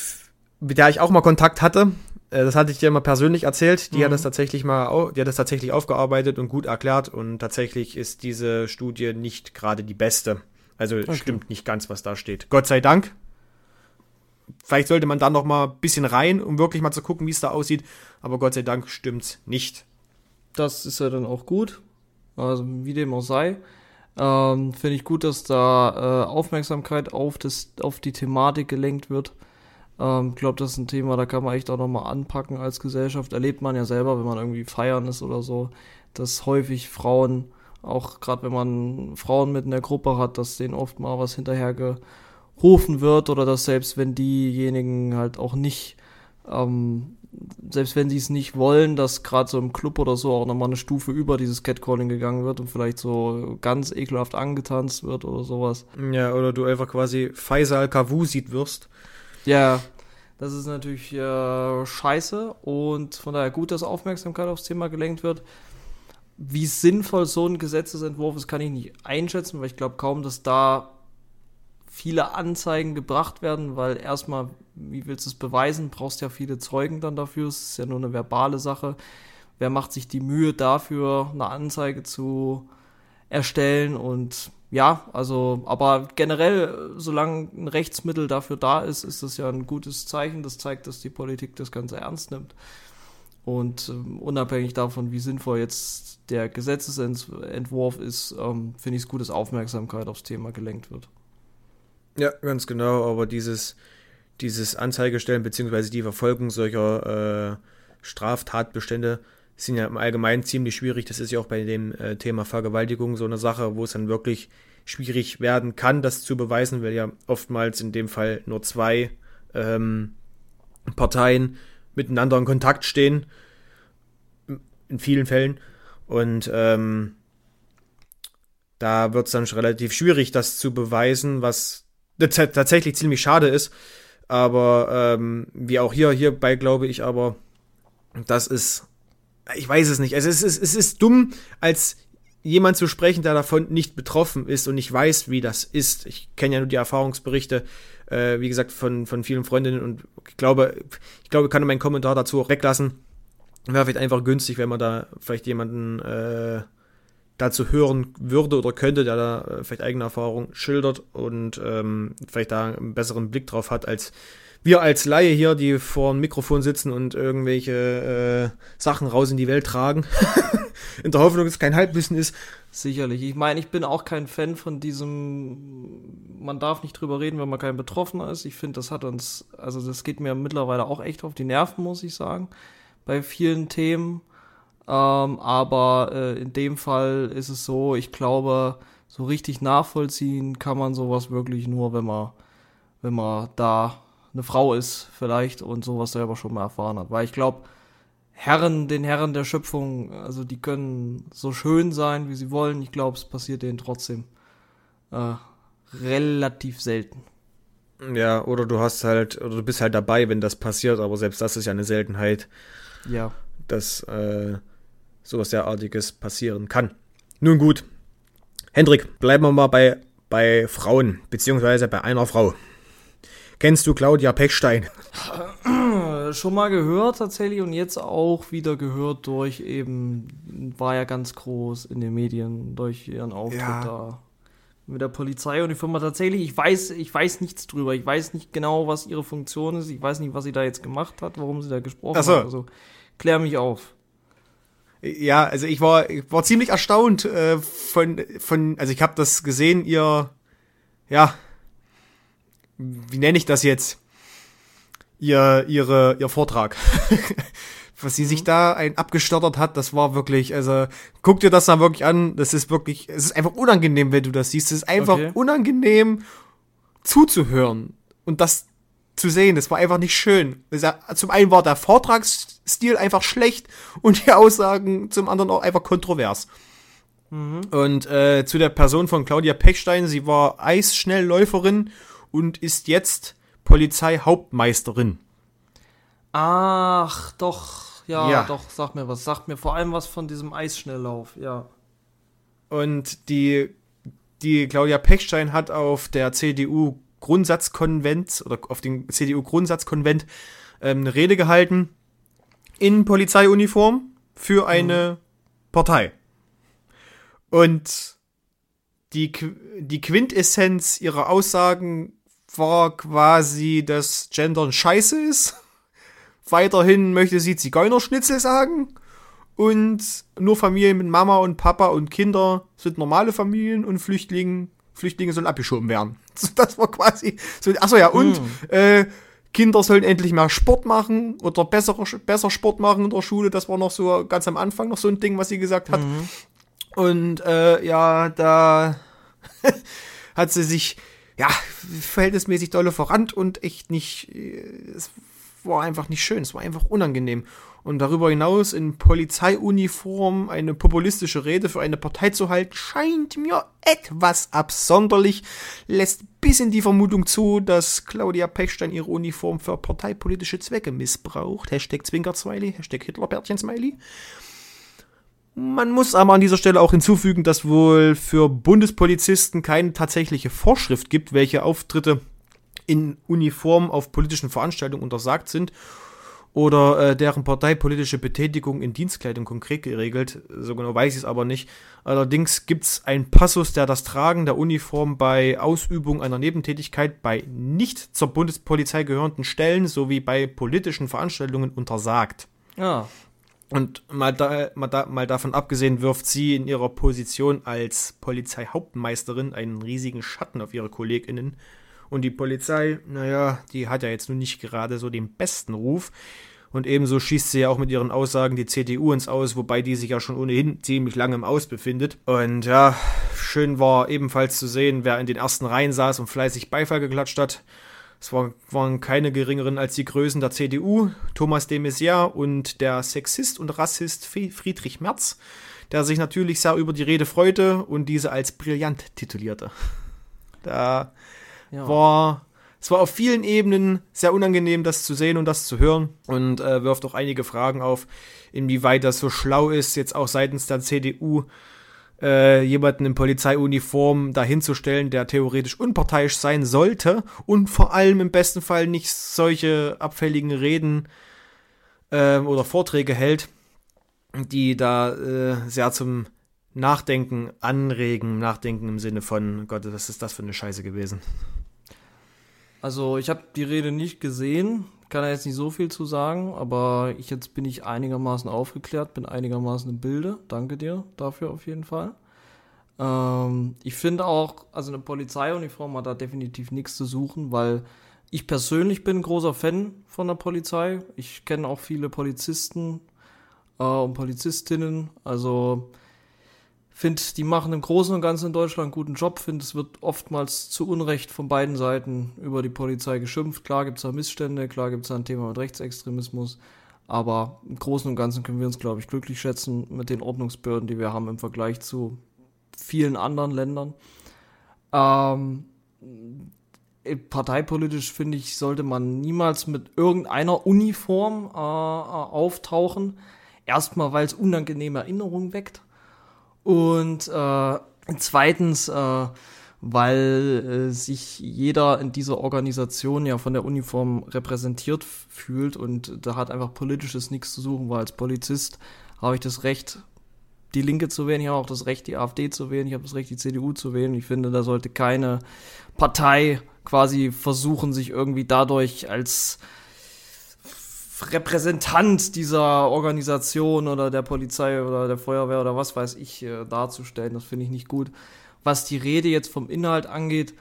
mit der ich auch mal Kontakt hatte. Äh, das hatte ich dir mal persönlich erzählt. Die mhm. hat das tatsächlich mal, die hat das tatsächlich aufgearbeitet und gut erklärt. Und tatsächlich ist diese Studie nicht gerade die beste. Also okay. stimmt nicht ganz, was da steht. Gott sei Dank. vielleicht sollte man da noch mal ein bisschen rein, um wirklich mal zu gucken, wie es da aussieht. Aber Gott sei Dank stimmt's nicht. Das ist ja dann auch gut. Also wie dem auch sei. Ähm, Finde ich gut, dass da äh, Aufmerksamkeit auf, das, auf die Thematik gelenkt wird. Ich ähm, glaube, das ist ein Thema, da kann man echt auch nochmal anpacken als Gesellschaft. Erlebt man ja selber, wenn man irgendwie feiern ist oder so, dass häufig Frauen, auch gerade wenn man Frauen mit in der Gruppe hat, dass denen oft mal was hinterhergerufen wird oder dass selbst wenn diejenigen halt auch nicht ähm, selbst wenn sie es nicht wollen, dass gerade so im Club oder so auch nochmal eine Stufe über dieses Catcalling gegangen wird und vielleicht so ganz ekelhaft angetanzt wird oder sowas. Ja, oder du einfach quasi Faisal Kavusit wirst. Ja, das ist natürlich äh, scheiße und von daher gut, dass Aufmerksamkeit aufs Thema gelenkt wird. Wie sinnvoll so ein Gesetzesentwurf ist, kann ich nicht einschätzen, weil ich glaube kaum, dass da viele Anzeigen gebracht werden, weil erstmal, wie willst du es beweisen? Brauchst ja viele Zeugen dann dafür. Es ist ja nur eine verbale Sache. Wer macht sich die Mühe dafür, eine Anzeige zu erstellen? Und ja, also, aber generell, solange ein Rechtsmittel dafür da ist, ist das ja ein gutes Zeichen. Das zeigt, dass die Politik das Ganze ernst nimmt. Und ähm, unabhängig davon, wie sinnvoll jetzt der Gesetzesentwurf ist, ähm, finde ich es gut, dass Aufmerksamkeit aufs Thema gelenkt wird. Ja, ganz genau, aber dieses, dieses Anzeigestellen bzw. die Verfolgung solcher äh, Straftatbestände sind ja im Allgemeinen ziemlich schwierig. Das ist ja auch bei dem äh, Thema Vergewaltigung so eine Sache, wo es dann wirklich schwierig werden kann, das zu beweisen, weil ja oftmals in dem Fall nur zwei ähm, Parteien miteinander in Kontakt stehen. In vielen Fällen. Und ähm, da wird es dann schon relativ schwierig, das zu beweisen, was tatsächlich ziemlich schade ist. Aber ähm, wie auch hier, hierbei glaube ich aber, das ist, ich weiß es nicht. Also es ist, es ist dumm, als jemand zu sprechen, der davon nicht betroffen ist und nicht weiß, wie das ist. Ich kenne ja nur die Erfahrungsberichte, äh, wie gesagt, von, von vielen Freundinnen und ich glaube, ich glaube, ich kann meinen Kommentar dazu auch weglassen. Wäre vielleicht einfach günstig, wenn man da vielleicht jemanden äh, dazu hören würde oder könnte, der da äh, vielleicht eigene Erfahrung schildert und ähm, vielleicht da einen besseren Blick drauf hat, als wir als Laie hier, die vor dem Mikrofon sitzen und irgendwelche äh, Sachen raus in die Welt tragen. in der Hoffnung, dass es kein Halbwissen ist. Sicherlich. Ich meine, ich bin auch kein Fan von diesem, man darf nicht drüber reden, wenn man kein Betroffener ist. Ich finde, das hat uns, also das geht mir mittlerweile auch echt auf die Nerven, muss ich sagen, bei vielen Themen. Ähm, aber äh, in dem Fall ist es so, ich glaube, so richtig nachvollziehen kann man sowas wirklich nur, wenn man, wenn man da eine Frau ist, vielleicht und sowas selber schon mal erfahren hat. Weil ich glaube, Herren, den Herren der Schöpfung, also die können so schön sein, wie sie wollen. Ich glaube, es passiert denen trotzdem äh, relativ selten. Ja, oder du hast halt, oder du bist halt dabei, wenn das passiert, aber selbst das ist ja eine Seltenheit. Ja. Das, äh, sowas derartiges passieren kann. Nun gut. Hendrik, bleiben wir mal bei, bei Frauen, beziehungsweise bei einer Frau. Kennst du Claudia Pechstein? Schon mal gehört tatsächlich und jetzt auch wieder gehört durch eben, war ja ganz groß in den Medien durch ihren Auftritt ja. da mit der Polizei und die Firma tatsächlich, ich weiß, ich weiß nichts drüber. Ich weiß nicht genau, was ihre Funktion ist. Ich weiß nicht, was sie da jetzt gemacht hat, warum sie da gesprochen so. hat. Also klär mich auf. Ja, also ich war, ich war ziemlich erstaunt äh, von, von, also ich habe das gesehen, ihr, ja, wie nenne ich das jetzt? Ihr, ihre, ihr Vortrag. Was sie mhm. sich da ein abgestottert hat, das war wirklich, also guck dir das dann wirklich an, das ist wirklich, es ist einfach unangenehm, wenn du das siehst. Es ist einfach okay. unangenehm zuzuhören und das zu sehen. Das war einfach nicht schön. Zum einen war der Vortragsstil einfach schlecht und die Aussagen zum anderen auch einfach kontrovers. Mhm. Und äh, zu der Person von Claudia Pechstein, sie war Eisschnellläuferin und ist jetzt Polizeihauptmeisterin. Ach, doch, ja, ja, doch, sag mir was. Sag mir vor allem was von diesem Eisschnelllauf, ja. Und die, die Claudia Pechstein hat auf der CDU Grundsatzkonvent oder auf dem CDU-Grundsatzkonvent ähm, eine Rede gehalten in Polizeiuniform für eine mhm. Partei. Und die, die Quintessenz ihrer Aussagen war quasi, dass Gendern scheiße ist. Weiterhin möchte sie Zigeunerschnitzel sagen. Und nur Familien mit Mama und Papa und Kinder sind normale Familien und Flüchtlinge, Flüchtlinge sollen abgeschoben werden. Das war quasi so. Achso, ja, und mm. äh, Kinder sollen endlich mehr Sport machen oder besser, besser Sport machen in der Schule. Das war noch so ganz am Anfang noch so ein Ding, was sie gesagt hat. Mhm. Und äh, ja, da hat sie sich ja verhältnismäßig dolle verrannt und echt nicht. Äh, es war einfach nicht schön. Es war einfach unangenehm und darüber hinaus in Polizeiuniform eine populistische Rede für eine Partei zu halten, scheint mir etwas absonderlich, lässt bis in die Vermutung zu, dass Claudia Pechstein ihre Uniform für parteipolitische Zwecke missbraucht. Hashtag Zwinkersmiley, Hashtag Hitlerbärtchen-Smiley. Man muss aber an dieser Stelle auch hinzufügen, dass wohl für Bundespolizisten keine tatsächliche Vorschrift gibt, welche Auftritte in Uniform auf politischen Veranstaltungen untersagt sind oder äh, deren parteipolitische Betätigung in Dienstkleidung konkret geregelt. So genau weiß ich es aber nicht. Allerdings gibt es einen Passus, der das Tragen der Uniform bei Ausübung einer Nebentätigkeit bei nicht zur Bundespolizei gehörenden Stellen sowie bei politischen Veranstaltungen untersagt. Ja. Und mal, da, mal, da, mal davon abgesehen wirft sie in ihrer Position als Polizeihauptmeisterin einen riesigen Schatten auf ihre KollegInnen und die Polizei, naja, die hat ja jetzt nun nicht gerade so den besten Ruf. Und ebenso schießt sie ja auch mit ihren Aussagen die CDU ins Aus, wobei die sich ja schon ohnehin ziemlich lange im Aus befindet. Und ja, schön war ebenfalls zu sehen, wer in den ersten Reihen saß und fleißig Beifall geklatscht hat. Es war, waren keine geringeren als die Größen der CDU, Thomas de Maizière und der Sexist und Rassist Friedrich Merz, der sich natürlich sehr über die Rede freute und diese als brillant titulierte. Da ja. war es war auf vielen Ebenen sehr unangenehm, das zu sehen und das zu hören und äh, wirft auch einige Fragen auf, inwieweit das so schlau ist, jetzt auch seitens der CDU äh, jemanden in Polizeiuniform dahinzustellen, der theoretisch unparteiisch sein sollte und vor allem im besten Fall nicht solche abfälligen Reden äh, oder Vorträge hält, die da äh, sehr zum Nachdenken anregen, Nachdenken im Sinne von, Gott, was ist das für eine Scheiße gewesen. Also ich habe die Rede nicht gesehen, kann da jetzt nicht so viel zu sagen, aber ich jetzt bin ich einigermaßen aufgeklärt, bin einigermaßen im Bilde. Danke dir dafür auf jeden Fall. Ähm, ich finde auch, also eine Polizeiuniform hat da definitiv nichts zu suchen, weil ich persönlich bin ein großer Fan von der Polizei. Ich kenne auch viele Polizisten äh, und Polizistinnen. Also finde, die machen im Großen und Ganzen in Deutschland einen guten Job. Finde, es wird oftmals zu Unrecht von beiden Seiten über die Polizei geschimpft. Klar gibt es da Missstände, klar gibt es da ein Thema mit Rechtsextremismus. Aber im Großen und Ganzen können wir uns, glaube ich, glücklich schätzen mit den Ordnungsbehörden, die wir haben im Vergleich zu vielen anderen Ländern. Ähm, parteipolitisch finde ich, sollte man niemals mit irgendeiner Uniform äh, äh auftauchen. Erstmal, weil es unangenehme Erinnerungen weckt. Und äh, zweitens, äh, weil äh, sich jeder in dieser Organisation ja von der Uniform repräsentiert fühlt und da hat einfach politisches nichts zu suchen, weil als Polizist habe ich das Recht, die Linke zu wählen, ich habe auch das Recht, die AfD zu wählen, ich habe das Recht, die CDU zu wählen. Ich finde, da sollte keine Partei quasi versuchen, sich irgendwie dadurch als Repräsentant dieser Organisation oder der Polizei oder der Feuerwehr oder was weiß ich äh, darzustellen. Das finde ich nicht gut. Was die Rede jetzt vom Inhalt angeht,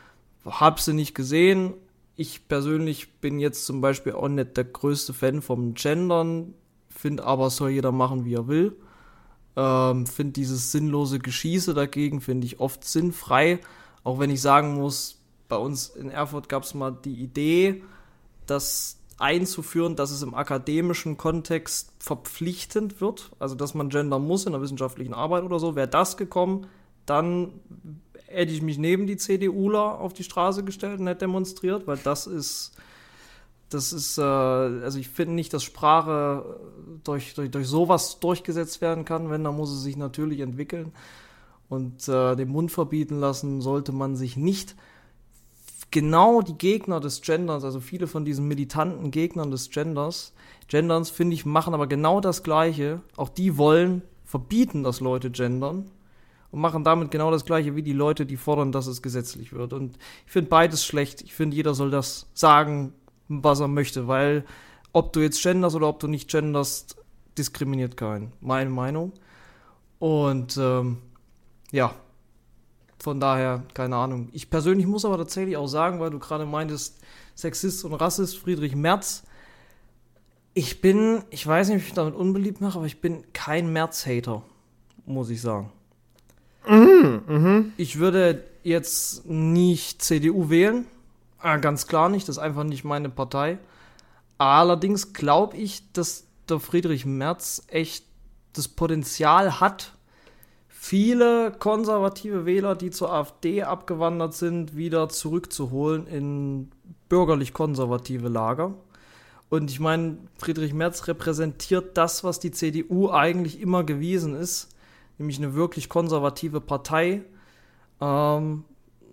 habe sie nicht gesehen. Ich persönlich bin jetzt zum Beispiel auch nicht der größte Fan vom Gendern, finde aber, soll jeder machen, wie er will. Ähm, finde dieses sinnlose Geschieße dagegen, finde ich oft sinnfrei. Auch wenn ich sagen muss, bei uns in Erfurt gab es mal die Idee, dass einzuführen, dass es im akademischen Kontext verpflichtend wird, also dass man gendern muss in der wissenschaftlichen Arbeit oder so. Wäre das gekommen, dann hätte ich mich neben die CDUler auf die Straße gestellt und hätte demonstriert, weil das ist, das ist, äh, also ich finde nicht, dass Sprache durch, durch, durch sowas durchgesetzt werden kann. Wenn, dann muss es sich natürlich entwickeln. Und äh, den Mund verbieten lassen sollte man sich nicht genau die Gegner des Genders, also viele von diesen militanten Gegnern des Genders, Genderns, finde ich, machen aber genau das Gleiche. Auch die wollen verbieten, dass Leute gendern. und machen damit genau das gleiche wie die Leute, die fordern, dass es gesetzlich wird. Und ich finde beides schlecht. Ich finde, jeder soll das sagen, was er möchte, weil ob du jetzt genderst oder ob du nicht genderst, diskriminiert keinen. Meine Meinung. Und ähm, ja, von daher, keine Ahnung. Ich persönlich muss aber tatsächlich auch sagen, weil du gerade meintest, Sexist und Rassist, Friedrich Merz. Ich bin, ich weiß nicht, ob ich damit unbeliebt mache, aber ich bin kein Merz-Hater, muss ich sagen. Mhm, mhm. Ich würde jetzt nicht CDU wählen. Äh, ganz klar nicht, das ist einfach nicht meine Partei. Allerdings glaube ich, dass der Friedrich Merz echt das Potenzial hat, viele konservative Wähler, die zur AfD abgewandert sind, wieder zurückzuholen in bürgerlich-konservative Lager. Und ich meine, Friedrich Merz repräsentiert das, was die CDU eigentlich immer gewesen ist, nämlich eine wirklich konservative Partei ähm,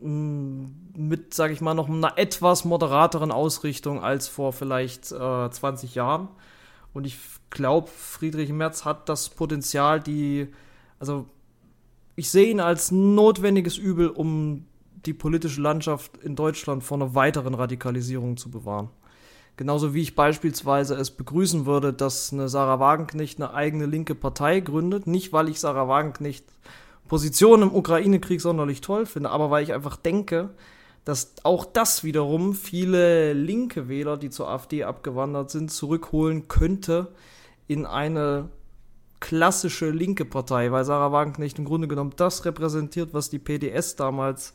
mit, sage ich mal, noch einer etwas moderateren Ausrichtung als vor vielleicht äh, 20 Jahren. Und ich glaube, Friedrich Merz hat das Potenzial, die, also ich sehe ihn als notwendiges Übel, um die politische Landschaft in Deutschland vor einer weiteren Radikalisierung zu bewahren. Genauso wie ich beispielsweise es begrüßen würde, dass eine Sarah Wagenknecht eine eigene linke Partei gründet. Nicht, weil ich Sarah Wagenknecht Position im Ukraine-Krieg sonderlich toll finde, aber weil ich einfach denke, dass auch das wiederum viele linke Wähler, die zur AfD abgewandert sind, zurückholen könnte in eine klassische linke Partei, weil Sarah Wagenknecht im Grunde genommen das repräsentiert, was die PDS damals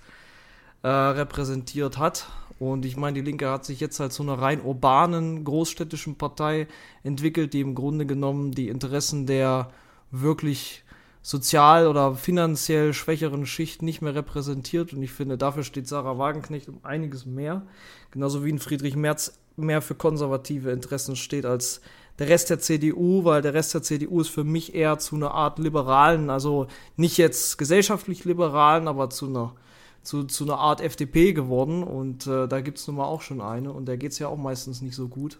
äh, repräsentiert hat. Und ich meine, die Linke hat sich jetzt halt zu einer rein urbanen, großstädtischen Partei entwickelt, die im Grunde genommen die Interessen der wirklich sozial oder finanziell schwächeren Schicht nicht mehr repräsentiert. Und ich finde, dafür steht Sarah Wagenknecht um einiges mehr. Genauso wie ein Friedrich Merz mehr für konservative Interessen steht als der Rest der CDU, weil der Rest der CDU ist für mich eher zu einer Art liberalen, also nicht jetzt gesellschaftlich liberalen, aber zu einer, zu, zu einer Art FDP geworden. Und äh, da gibt es nun mal auch schon eine und der geht es ja auch meistens nicht so gut.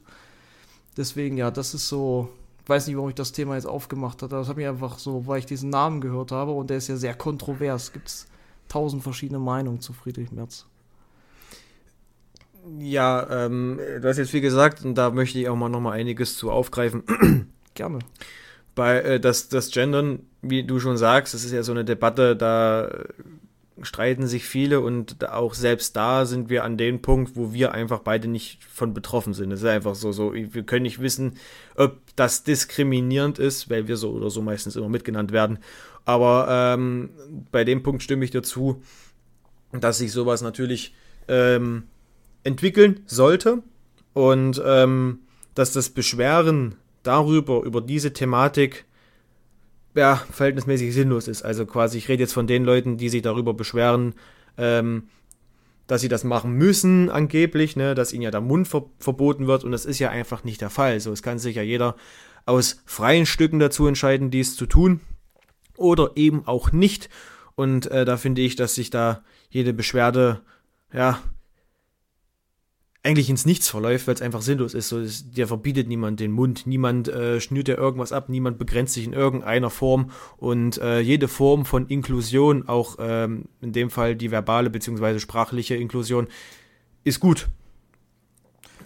Deswegen, ja, das ist so, ich weiß nicht, warum ich das Thema jetzt aufgemacht habe. Das hat mich einfach so, weil ich diesen Namen gehört habe und der ist ja sehr kontrovers. Gibt es tausend verschiedene Meinungen zu Friedrich Merz. Ja, ähm, du hast jetzt viel gesagt und da möchte ich auch mal noch mal einiges zu aufgreifen. Gerne. Bei äh, das, das Gendern, wie du schon sagst, das ist ja so eine Debatte, da streiten sich viele und auch selbst da sind wir an dem Punkt, wo wir einfach beide nicht von betroffen sind. Es ist einfach so, so, wir können nicht wissen, ob das diskriminierend ist, weil wir so oder so meistens immer mitgenannt werden. Aber ähm, bei dem Punkt stimme ich dazu, dass sich sowas natürlich ähm, entwickeln sollte und ähm, dass das Beschweren darüber, über diese Thematik, ja, verhältnismäßig sinnlos ist. Also quasi, ich rede jetzt von den Leuten, die sich darüber beschweren, ähm, dass sie das machen müssen, angeblich, ne, dass ihnen ja der Mund ver verboten wird und das ist ja einfach nicht der Fall. So, es kann sich ja jeder aus freien Stücken dazu entscheiden, dies zu tun oder eben auch nicht. Und äh, da finde ich, dass sich da jede Beschwerde, ja, eigentlich ins Nichts verläuft, weil es einfach sinnlos ist. So, es, der verbietet niemand den Mund, niemand äh, schnürt ja irgendwas ab, niemand begrenzt sich in irgendeiner Form und äh, jede Form von Inklusion, auch ähm, in dem Fall die verbale bzw. sprachliche Inklusion, ist gut.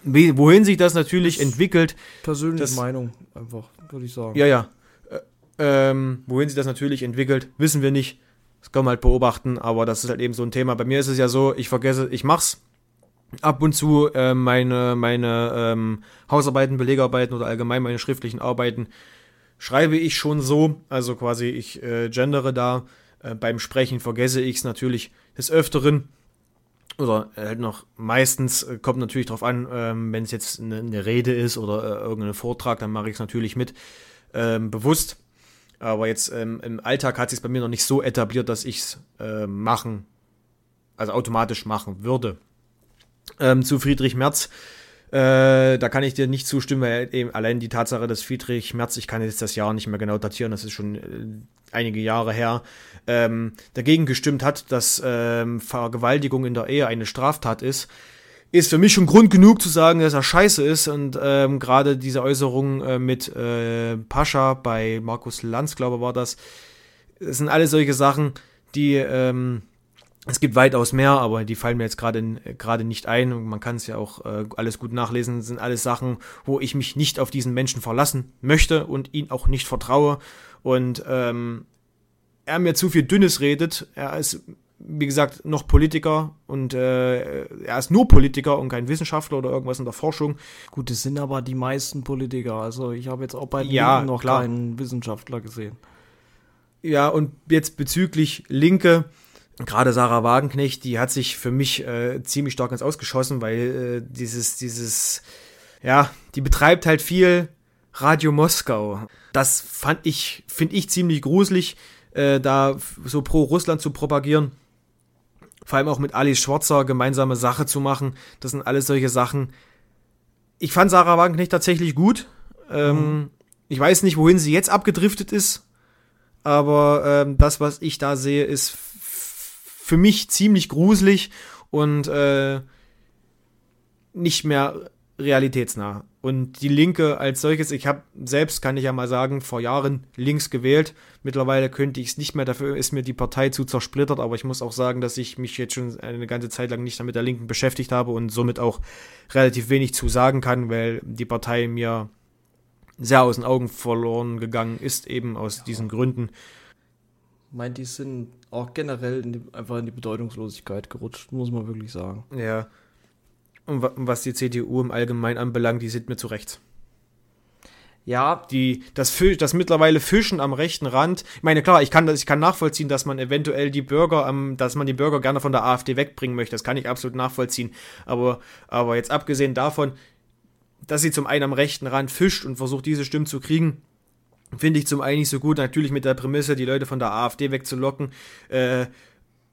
Wie, wohin sich das natürlich das entwickelt. Persönliche das, Meinung, einfach, würde ich sagen. Ja, ja. Äh, ähm, wohin sich das natürlich entwickelt, wissen wir nicht. Das kann man halt beobachten, aber das ist halt eben so ein Thema. Bei mir ist es ja so, ich vergesse, ich mach's ab und zu äh, meine, meine ähm, Hausarbeiten, Belegarbeiten oder allgemein meine schriftlichen Arbeiten schreibe ich schon so. Also quasi ich äh, gendere da. Äh, beim Sprechen vergesse ich es natürlich des Öfteren. Oder halt noch meistens äh, kommt natürlich darauf an, ähm, wenn es jetzt eine, eine, Rede ist oder äh, irgendein Vortrag, dann mache ich es natürlich mit ähm, bewusst. Aber jetzt ähm, im Alltag hat sich bei mir noch nicht so etabliert, dass ich es äh, machen, also automatisch machen würde ähm, zu Friedrich Merz. Äh, da kann ich dir nicht zustimmen, weil eben allein die Tatsache, dass Friedrich Merz, ich kann jetzt das Jahr nicht mehr genau datieren, das ist schon äh, einige Jahre her, ähm, dagegen gestimmt hat, dass ähm, Vergewaltigung in der Ehe eine Straftat ist, ist für mich schon Grund genug zu sagen, dass er scheiße ist. Und ähm, gerade diese Äußerung äh, mit äh, Pascha bei Markus Lanz, glaube ich, war das, das sind alle solche Sachen, die, ähm, es gibt weitaus mehr, aber die fallen mir jetzt gerade gerade nicht ein und man kann es ja auch äh, alles gut nachlesen. Das sind alles Sachen, wo ich mich nicht auf diesen Menschen verlassen möchte und ihn auch nicht vertraue und ähm, er mir zu viel Dünnes redet. Er ist wie gesagt, noch Politiker und äh, er ist nur Politiker und kein Wissenschaftler oder irgendwas in der Forschung. Gut, das sind aber die meisten Politiker. Also ich habe jetzt auch bei Ja, Linken noch klar. keinen Wissenschaftler gesehen. Ja, und jetzt bezüglich Linke, gerade Sarah Wagenknecht, die hat sich für mich äh, ziemlich stark ins Ausgeschossen, weil äh, dieses, dieses, ja, die betreibt halt viel Radio Moskau. Das fand ich, finde ich ziemlich gruselig, äh, da so pro Russland zu propagieren. Vor allem auch mit Ali Schwarzer gemeinsame Sache zu machen. Das sind alles solche Sachen. Ich fand Sarah Wagenknecht tatsächlich gut. Ähm, Ich weiß nicht, wohin sie jetzt abgedriftet ist. Aber ähm, das, was ich da sehe, ist für mich ziemlich gruselig und äh, nicht mehr realitätsnah. Und die Linke als solches, ich habe selbst, kann ich ja mal sagen, vor Jahren links gewählt. Mittlerweile könnte ich es nicht mehr, dafür ist mir die Partei zu zersplittert, aber ich muss auch sagen, dass ich mich jetzt schon eine ganze Zeit lang nicht mehr mit der Linken beschäftigt habe und somit auch relativ wenig zu sagen kann, weil die Partei mir sehr aus den Augen verloren gegangen ist, eben aus diesen Gründen. Meint, die sind auch generell in die, einfach in die Bedeutungslosigkeit gerutscht, muss man wirklich sagen. Ja. Und wa- was die CDU im Allgemeinen anbelangt, die sind mir zu rechts. Ja, Die, das, das mittlerweile Fischen am rechten Rand. Ich meine, klar, ich kann, ich kann nachvollziehen, dass man eventuell die Bürger, am, dass man die Bürger gerne von der AfD wegbringen möchte. Das kann ich absolut nachvollziehen. Aber, aber jetzt abgesehen davon, dass sie zum einen am rechten Rand fischt und versucht, diese Stimmen zu kriegen, finde ich zum einen nicht so gut. Natürlich mit der Prämisse, die Leute von der AfD wegzulocken. Äh,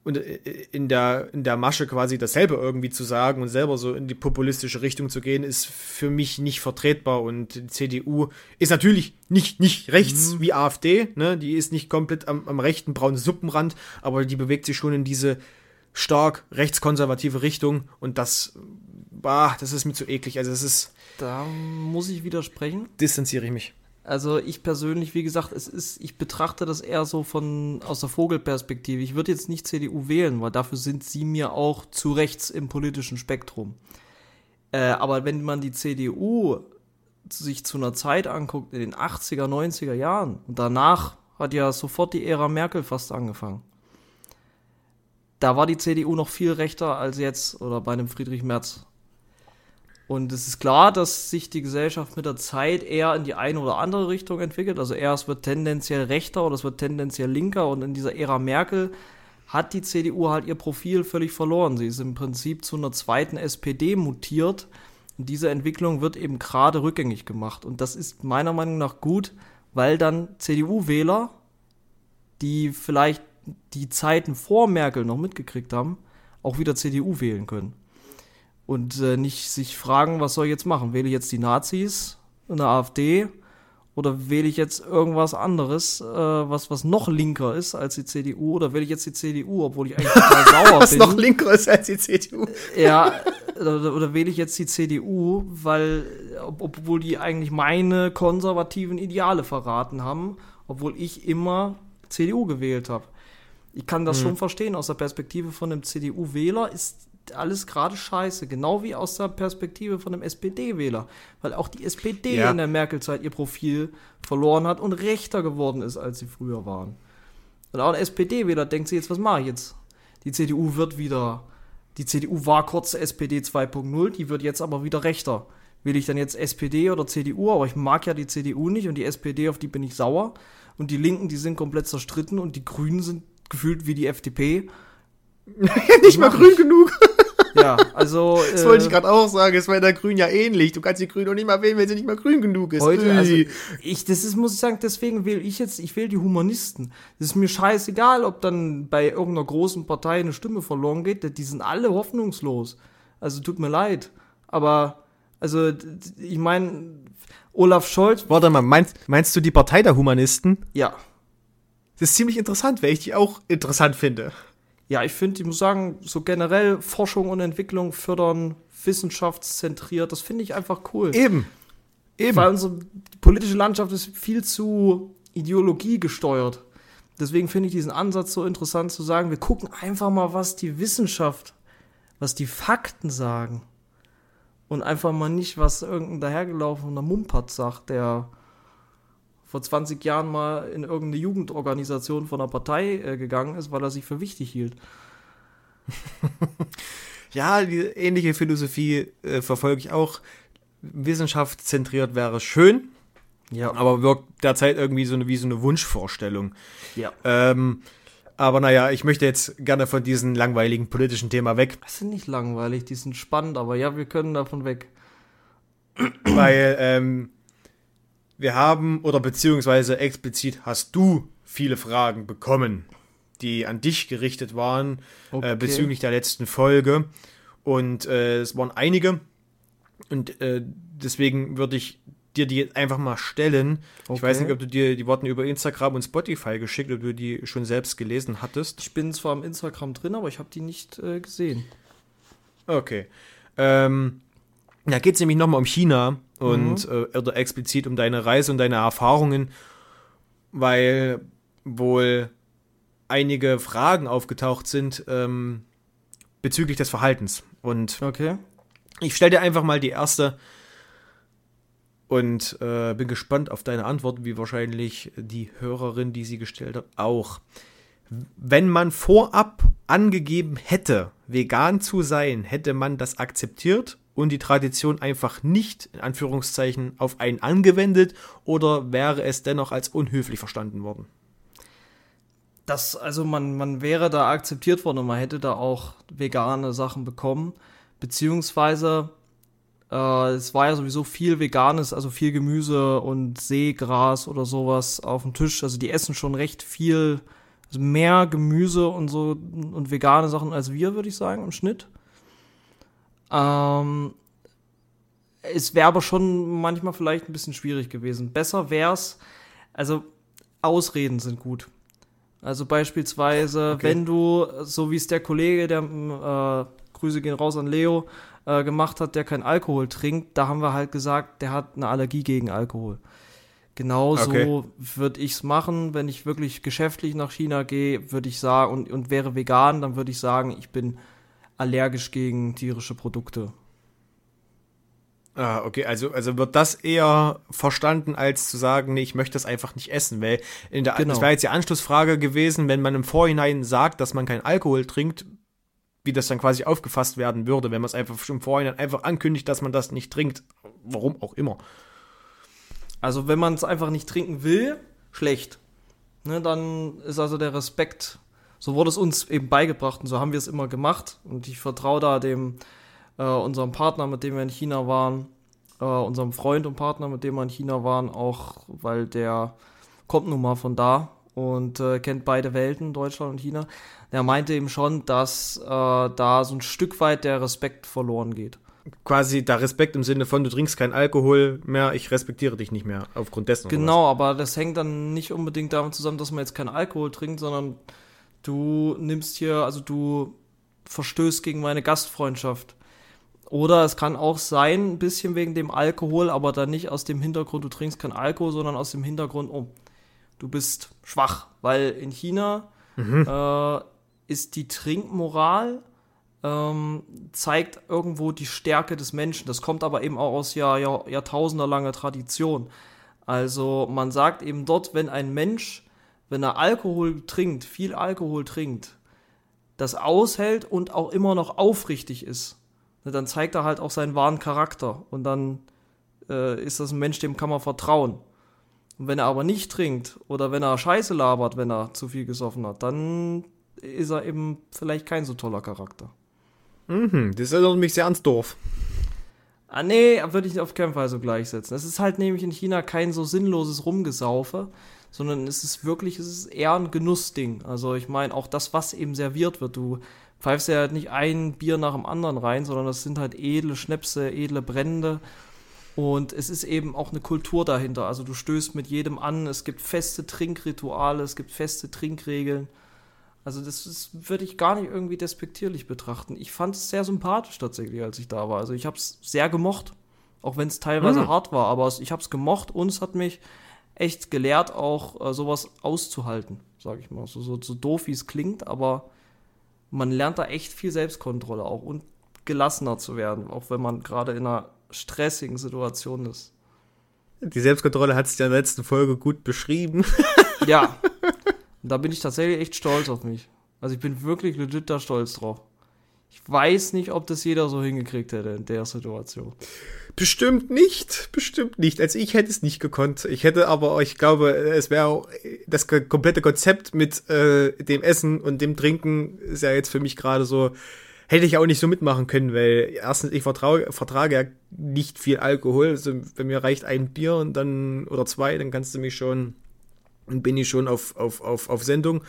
und äh, in der, in der Masche quasi dasselbe irgendwie zu sagen und selber so in die populistische Richtung zu gehen, ist für mich nicht vertretbar. Und die CDU ist natürlich nicht, nicht rechts wie AfD, ne? Die ist nicht komplett am, am rechten braunen Suppenrand, aber die bewegt sich schon in diese stark rechtskonservative Richtung und das, bah, das ist mir zu eklig. Also das ist, da muss ich widersprechen. distanziere ich mich. Also ich persönlich, wie gesagt, es ist, ich betrachte das eher so von aus der Vogelperspektive. Ich würde jetzt nicht CDU wählen, weil dafür sind sie mir auch zu rechts im politischen Spektrum. Äh, aber wenn man die CDU sich zu einer Zeit anguckt, in den 80er, 90er Jahren, und danach hat ja sofort die Ära Merkel fast angefangen. Da war die CDU noch viel rechter als jetzt oder bei einem Friedrich Merz. Und es ist klar, dass sich die Gesellschaft mit der Zeit eher in die eine oder andere Richtung entwickelt. Also eher es wird tendenziell rechter oder es wird tendenziell linker. Und in dieser Ära Merkel hat die CDU halt ihr Profil völlig verloren. Sie ist im Prinzip zu einer zweiten SPD mutiert. Und diese Entwicklung wird eben gerade rückgängig gemacht. Und das ist meiner Meinung nach gut, weil dann CDU-Wähler, die vielleicht die Zeiten vor Merkel noch mitgekriegt haben, auch wieder CDU wählen können und äh, nicht sich fragen, was soll ich jetzt machen? Wähle ich jetzt die Nazis in der AfD oder wähle ich jetzt irgendwas anderes, äh, was, was noch linker ist als die CDU oder wähle ich jetzt die CDU, obwohl ich eigentlich total sauer Was bin? noch linker ist als die CDU. Ja, oder, oder wähle ich jetzt die CDU, weil, ob, obwohl die eigentlich meine konservativen Ideale verraten haben, obwohl ich immer CDU gewählt habe. Ich kann das schon verstehen, aus der Perspektive von einem CDU-Wähler ist alles gerade scheiße, genau wie aus der Perspektive von einem SPD-Wähler, weil auch die SPD Ja. in der Merkel-Zeit ihr Profil verloren hat und rechter geworden ist, als sie früher waren. Und auch ein SPD-Wähler denkt sich jetzt, was mache ich jetzt? Die CDU wird wieder, die CDU war kurz SPD 2.0, die wird jetzt aber wieder rechter. Will ich dann jetzt SPD oder CDU? Aber ich mag ja die CDU nicht und die SPD, auf die bin ich sauer. Und die Linken, die sind komplett zerstritten und die Grünen sind gefühlt wie die FDP. Nicht mal grün genug. Ja, also. Das wollte ich gerade auch sagen. Ist bei der Grün ja ähnlich. Du kannst die Grün auch nicht mal wählen, wenn sie nicht mal grün genug ist. Heute, also ich, das ist, muss ich sagen, deswegen wähle ich jetzt, ich wähle die Humanisten. Das ist mir scheißegal, ob dann bei irgendeiner großen Partei eine Stimme verloren geht, die sind alle hoffnungslos. Also tut mir leid. Aber, also, ich meine, Olaf Scholz, Warte mal, meinst, meinst du die Partei der Humanisten? ja. Das ist ziemlich interessant, weil ich die auch interessant finde. Ja, ich finde, ich muss sagen, so generell Forschung und Entwicklung fördern, wissenschaftszentriert, das finde ich einfach cool. Eben. Eben. Weil unsere politische Landschaft ist viel zu Ideologie gesteuert. deswegen finde ich diesen Ansatz so interessant zu sagen, wir gucken einfach mal, was die Wissenschaft, was die Fakten sagen. Und einfach mal nicht, was irgendein dahergelaufener Mumpert sagt, der vor 20 Jahren mal in irgendeine Jugendorganisation von einer Partei äh, gegangen ist, weil er sich für wichtig hielt. ja, die ähnliche Philosophie äh, verfolge ich auch. Wissenschaftszentriert wäre schön, Ja. aber wirkt derzeit irgendwie so eine, wie so eine Wunschvorstellung. ja. Ähm, aber naja, ich möchte jetzt gerne von diesem langweiligen politischen Thema weg, Das sind nicht langweilig, die sind spannend, aber ja, wir können davon weg. weil ähm, wir haben, oder beziehungsweise explizit hast du viele Fragen bekommen, die an dich gerichtet waren Okay. äh, bezüglich der letzten Folge. Und äh, es waren einige. Und äh, deswegen würde ich dir die jetzt einfach mal stellen. Ich Okay. weiß nicht, ob du dir die Worte über Instagram und Spotify geschickt, ob du die schon selbst gelesen hattest. Ich bin zwar im Instagram drin, aber ich habe die nicht äh, gesehen. Okay. Ähm, da geht es nämlich nochmal um China und äh, oder explizit um deine Reise und deine Erfahrungen, weil wohl einige Fragen aufgetaucht sind ähm, bezüglich des Verhaltens. Und Okay. ich stelle dir einfach mal die erste und äh, bin gespannt auf deine Antwort, wie wahrscheinlich die Hörerin, die sie gestellt hat, auch. Wenn man vorab angegeben hätte, vegan zu sein, hätte man das akzeptiert und die Tradition einfach nicht, in Anführungszeichen, auf einen angewendet oder wäre es dennoch als unhöflich verstanden worden? Das, also man, man wäre da akzeptiert worden und man hätte da auch vegane Sachen bekommen. Beziehungsweise, äh, es war ja sowieso viel Veganes, also viel Gemüse und Seegras oder sowas auf dem Tisch. Also die essen schon recht viel, also mehr Gemüse und so und vegane Sachen als wir, würde ich sagen, im Schnitt. Ähm, es wäre aber schon manchmal vielleicht ein bisschen schwierig gewesen. Besser wär's, also Ausreden sind gut. Also beispielsweise, Okay. wenn du, so wie es der Kollege, der äh, Grüße gehen raus an Leo, äh, gemacht hat, der kein Alkohol trinkt, da haben wir halt gesagt, der hat eine Allergie gegen Alkohol. Genauso Okay. würde ich's machen, wenn ich wirklich geschäftlich nach China gehe, würde ich sagen, und, und wäre vegan, dann würde ich sagen, ich bin allergisch gegen tierische Produkte. Ah, okay, also, also wird das eher verstanden, als zu sagen, nee, ich möchte das einfach nicht essen, weil in der, Genau. das wäre jetzt die Anschlussfrage gewesen, wenn man im Vorhinein sagt, dass man keinen Alkohol trinkt, wie das dann quasi aufgefasst werden würde, wenn man es einfach schon im Vorhinein einfach ankündigt, dass man das nicht trinkt, warum auch immer. Also wenn man es einfach nicht trinken will, schlecht. Ne, dann ist also der Respekt, so wurde es uns eben beigebracht und so haben wir es immer gemacht. Und ich vertraue da dem, äh, unserem Partner, mit dem wir in China waren, äh, unserem Freund und Partner, mit dem wir in China waren, auch weil der kommt nun mal von da und äh, kennt beide Welten, Deutschland und China. Der meinte eben schon, dass äh, da so ein Stück weit der Respekt verloren geht. Quasi der Respekt im Sinne von, du trinkst keinen Alkohol mehr, ich respektiere dich nicht mehr aufgrund dessen. Genau, aber das hängt dann nicht unbedingt damit zusammen, dass man jetzt keinen Alkohol trinkt, sondern du nimmst hier, also du verstößt gegen meine Gastfreundschaft. Oder es kann auch sein, ein bisschen wegen dem Alkohol, aber dann nicht aus dem Hintergrund, du trinkst keinen Alkohol, sondern aus dem Hintergrund, oh, du bist schwach. Weil in China äh, ist die Trinkmoral ähm, zeigt irgendwo die Stärke des Menschen. Das kommt aber eben auch aus Jahr, Jahr, jahrtausendelanger Tradition. Also man sagt eben dort, wenn ein Mensch, wenn er Alkohol trinkt, viel Alkohol trinkt, das aushält und auch immer noch aufrichtig ist, ne, dann zeigt er halt auch seinen wahren Charakter. Und dann äh, ist das ein Mensch, dem kann man vertrauen. Und wenn er aber nicht trinkt oder wenn er Scheiße labert, wenn er zu viel gesoffen hat, dann ist er eben vielleicht kein so toller Charakter. Mhm, das erinnert mich sehr ans Dorf. Ah, nee, würde ich auf keinen Fall so gleichsetzen. Es ist halt nämlich in China kein so sinnloses Rumgesaufe, sondern es ist wirklich, es ist eher ein Genussding. Also ich meine, auch das, was eben serviert wird, du pfeifst ja halt nicht ein Bier nach dem anderen rein, sondern das sind halt edle Schnäpse, edle Brände. Und es ist eben auch eine Kultur dahinter. Also du stößt mit jedem an, es gibt feste Trinkrituale, es gibt feste Trinkregeln. Also das ist, würde ich gar nicht irgendwie despektierlich betrachten. Ich fand es sehr sympathisch tatsächlich, als ich da war. Also ich habe es sehr gemocht, auch wenn es teilweise Hm. hart war. Aber ich habe es gemocht und es hat mich echt gelehrt, auch äh, sowas auszuhalten. sag ich mal. So, so, so doof wie es klingt, aber man lernt da echt viel Selbstkontrolle auch und gelassener zu werden, auch wenn man gerade in einer stressigen Situation ist. Die Selbstkontrolle hat es ja in der letzten Folge gut beschrieben. Ja. Da bin ich tatsächlich echt stolz auf mich. Also ich bin wirklich legit da stolz drauf. Ich weiß nicht, ob das jeder so hingekriegt hätte in der Situation. Bestimmt nicht, bestimmt nicht. Also ich hätte es nicht gekonnt. Ich hätte aber, ich glaube, es wäre auch das komplette Konzept mit äh, dem Essen und dem Trinken ist ja jetzt für mich gerade so, hätte ich auch nicht so mitmachen können, weil erstens, ich vertrage, vertrage ja nicht viel Alkohol. Also wenn mir reicht ein Bier und dann, oder zwei, dann kannst du mich schon, bin ich schon auf, auf, auf, auf Sendung.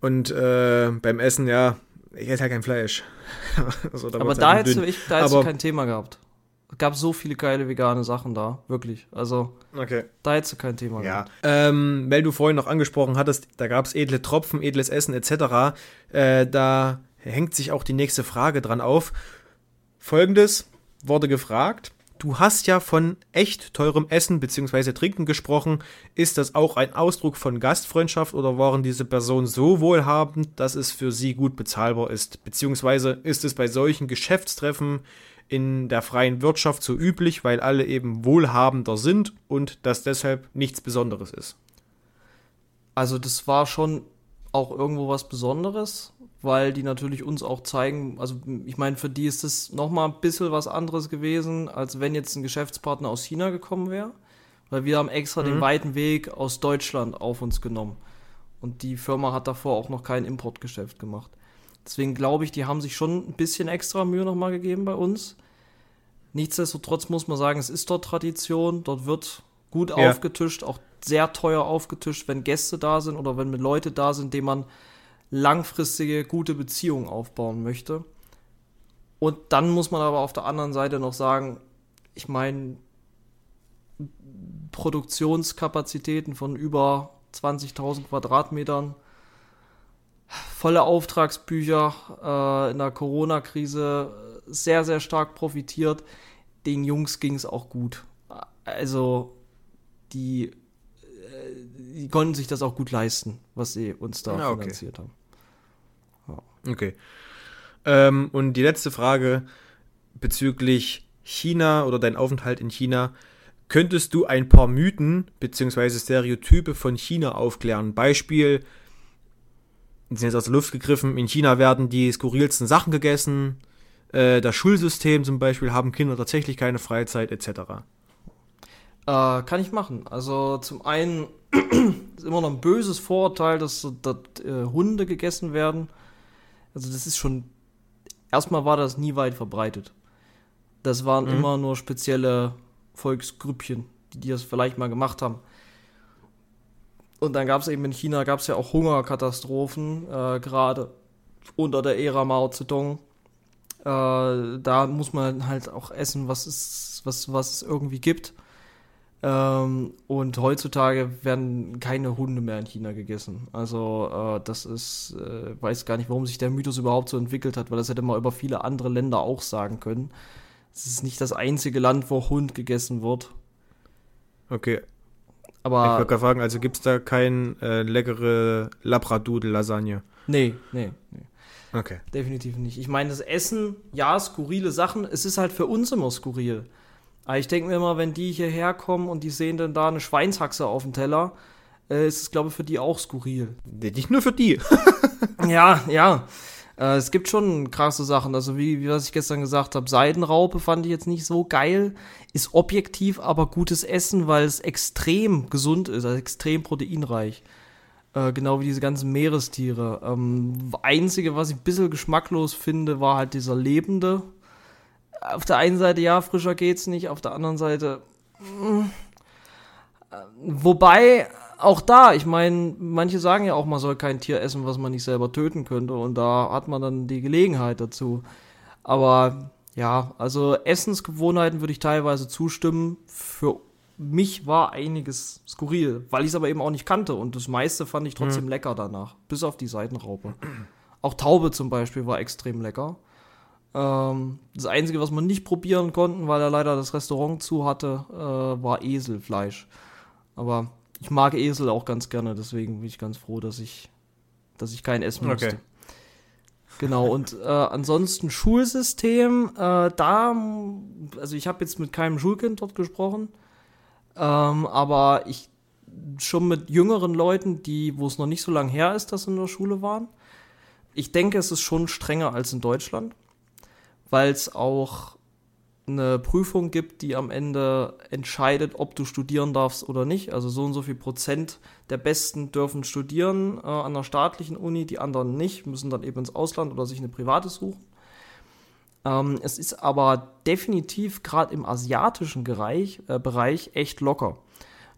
Und äh, beim Essen, ja, ich esse halt kein Fleisch. also, da aber da hättest, du, ich, da hättest du kein Thema gehabt. Es gab so viele geile vegane Sachen da, wirklich. Also, okay. da hättest du kein Thema ja. gehabt. Ähm, weil du vorhin noch angesprochen hattest, da gab es edle Tropfen, edles Essen etc. Äh, da hängt sich auch die nächste Frage dran auf. Folgendes wurde gefragt. Du hast ja von echt teurem Essen bzw. Trinken gesprochen. Ist das auch ein Ausdruck von Gastfreundschaft oder waren diese Personen so wohlhabend, dass es für sie gut bezahlbar ist? Beziehungsweise ist es bei solchen Geschäftstreffen in der freien Wirtschaft so üblich, weil alle eben wohlhabender sind und das deshalb nichts Besonderes ist? Also das war schon auch irgendwo was Besonderes weil die natürlich uns auch zeigen, also ich meine, für die ist es nochmal ein bisschen was anderes gewesen, als wenn jetzt ein Geschäftspartner aus China gekommen wäre, weil wir haben extra mhm. den weiten Weg aus Deutschland auf uns genommen. Und die Firma hat davor auch noch kein Importgeschäft gemacht. Deswegen glaube ich, die haben sich schon ein bisschen extra Mühe nochmal gegeben bei uns. Nichtsdestotrotz muss man sagen, es ist dort Tradition, dort wird gut ja. aufgetischt, auch sehr teuer aufgetischt, wenn Gäste da sind oder wenn Leute da sind, denen man langfristige, gute Beziehungen aufbauen möchte. Und dann muss man aber auf der anderen Seite noch sagen, ich meine, Produktionskapazitäten von über 20.000 Quadratmetern, volle Auftragsbücher äh, in der Corona-Krise sehr, sehr stark profitiert. Den Jungs ging es auch gut. Also die, die konnten sich das auch gut leisten, was sie uns da ja, okay. finanziert haben. Okay. Ähm, und die letzte Frage bezüglich China oder dein Aufenthalt in China. Könntest du ein paar Mythen bzw. Stereotype von China aufklären? Beispiel, die sind jetzt aus der Luft gegriffen, in China werden die skurrilsten Sachen gegessen, äh, das Schulsystem zum Beispiel, haben Kinder tatsächlich keine Freizeit etc. Äh, kann ich machen. Also zum einen ist immer noch ein böses Vorurteil, dass, dass äh, Hunde gegessen werden. Also das ist schon, erstmal war das nie weit verbreitet. Das waren mhm. immer nur spezielle Volksgrüppchen, die das vielleicht mal gemacht haben. Und dann gab es eben in China gab es ja auch Hungerkatastrophen, äh, gerade unter der Ära Mao Zedong. Äh, da muss man halt auch essen, was es, was, was es irgendwie gibt. Ähm, und heutzutage werden keine Hunde mehr in China gegessen. Also äh, das ist, äh, weiß gar nicht, warum sich der Mythos überhaupt so entwickelt hat, weil das hätte man über viele andere Länder auch sagen können. Es ist nicht das einzige Land, wo Hund gegessen wird. Okay. Aber ich wollte gerade fragen, also gibt es da kein äh, leckere Labradudel-Lasagne? Nee, nee, nee. Okay. Definitiv nicht. Ich meine, das Essen, ja, skurrile Sachen, es ist halt für uns immer skurril. Aber ich denke mir immer, wenn die hierher kommen und die sehen dann da eine Schweinshaxe auf dem Teller, äh, ist es, glaube ich, für die auch skurril. Nicht nur für die. ja, ja. Äh, es gibt schon krasse Sachen. Also, wie, wie was ich gestern gesagt habe, Seidenraupe fand ich jetzt nicht so geil. Ist objektiv aber gutes Essen, weil es extrem gesund ist, also extrem proteinreich. Äh, genau wie diese ganzen Meerestiere. Ähm, einzige, was ich ein bisschen geschmacklos finde, war halt dieser lebende auf der einen Seite, ja, frischer geht's nicht, auf der anderen Seite. Mh. Mm, wobei, auch da, ich meine, manche sagen ja auch, man soll kein Tier essen, was man nicht selber töten könnte. Und da hat man dann die Gelegenheit dazu. Aber ja, also Essensgewohnheiten würde ich teilweise zustimmen. Für mich war einiges skurril, weil ich es aber eben auch nicht kannte. Und das meiste fand ich trotzdem mhm. lecker danach. Bis auf die Seitenraupe. Auch Taube zum Beispiel war extrem lecker. Ähm, das Einzige, was wir nicht probieren konnten, weil er leider das Restaurant zu hatte, äh, war Eselfleisch. Aber ich mag Esel auch ganz gerne, deswegen bin ich ganz froh, dass ich, dass ich kein essen Okay. musste. Genau, und äh, ansonsten Schulsystem, äh, da, also ich habe jetzt mit keinem Schulkind dort gesprochen, ähm, aber ich schon mit jüngeren Leuten, die, wo es noch nicht so lange her ist, dass sie in der Schule waren. Ich denke, es ist schon strenger als in Deutschland, weil es auch eine Prüfung gibt, die am Ende entscheidet, ob du studieren darfst oder nicht. Also so und so viel Prozent der Besten dürfen studieren äh, an der staatlichen Uni, die anderen nicht, müssen dann eben ins Ausland oder sich eine private suchen. Ähm, es ist aber definitiv gerade im asiatischen Bereich, äh, Bereich echt locker.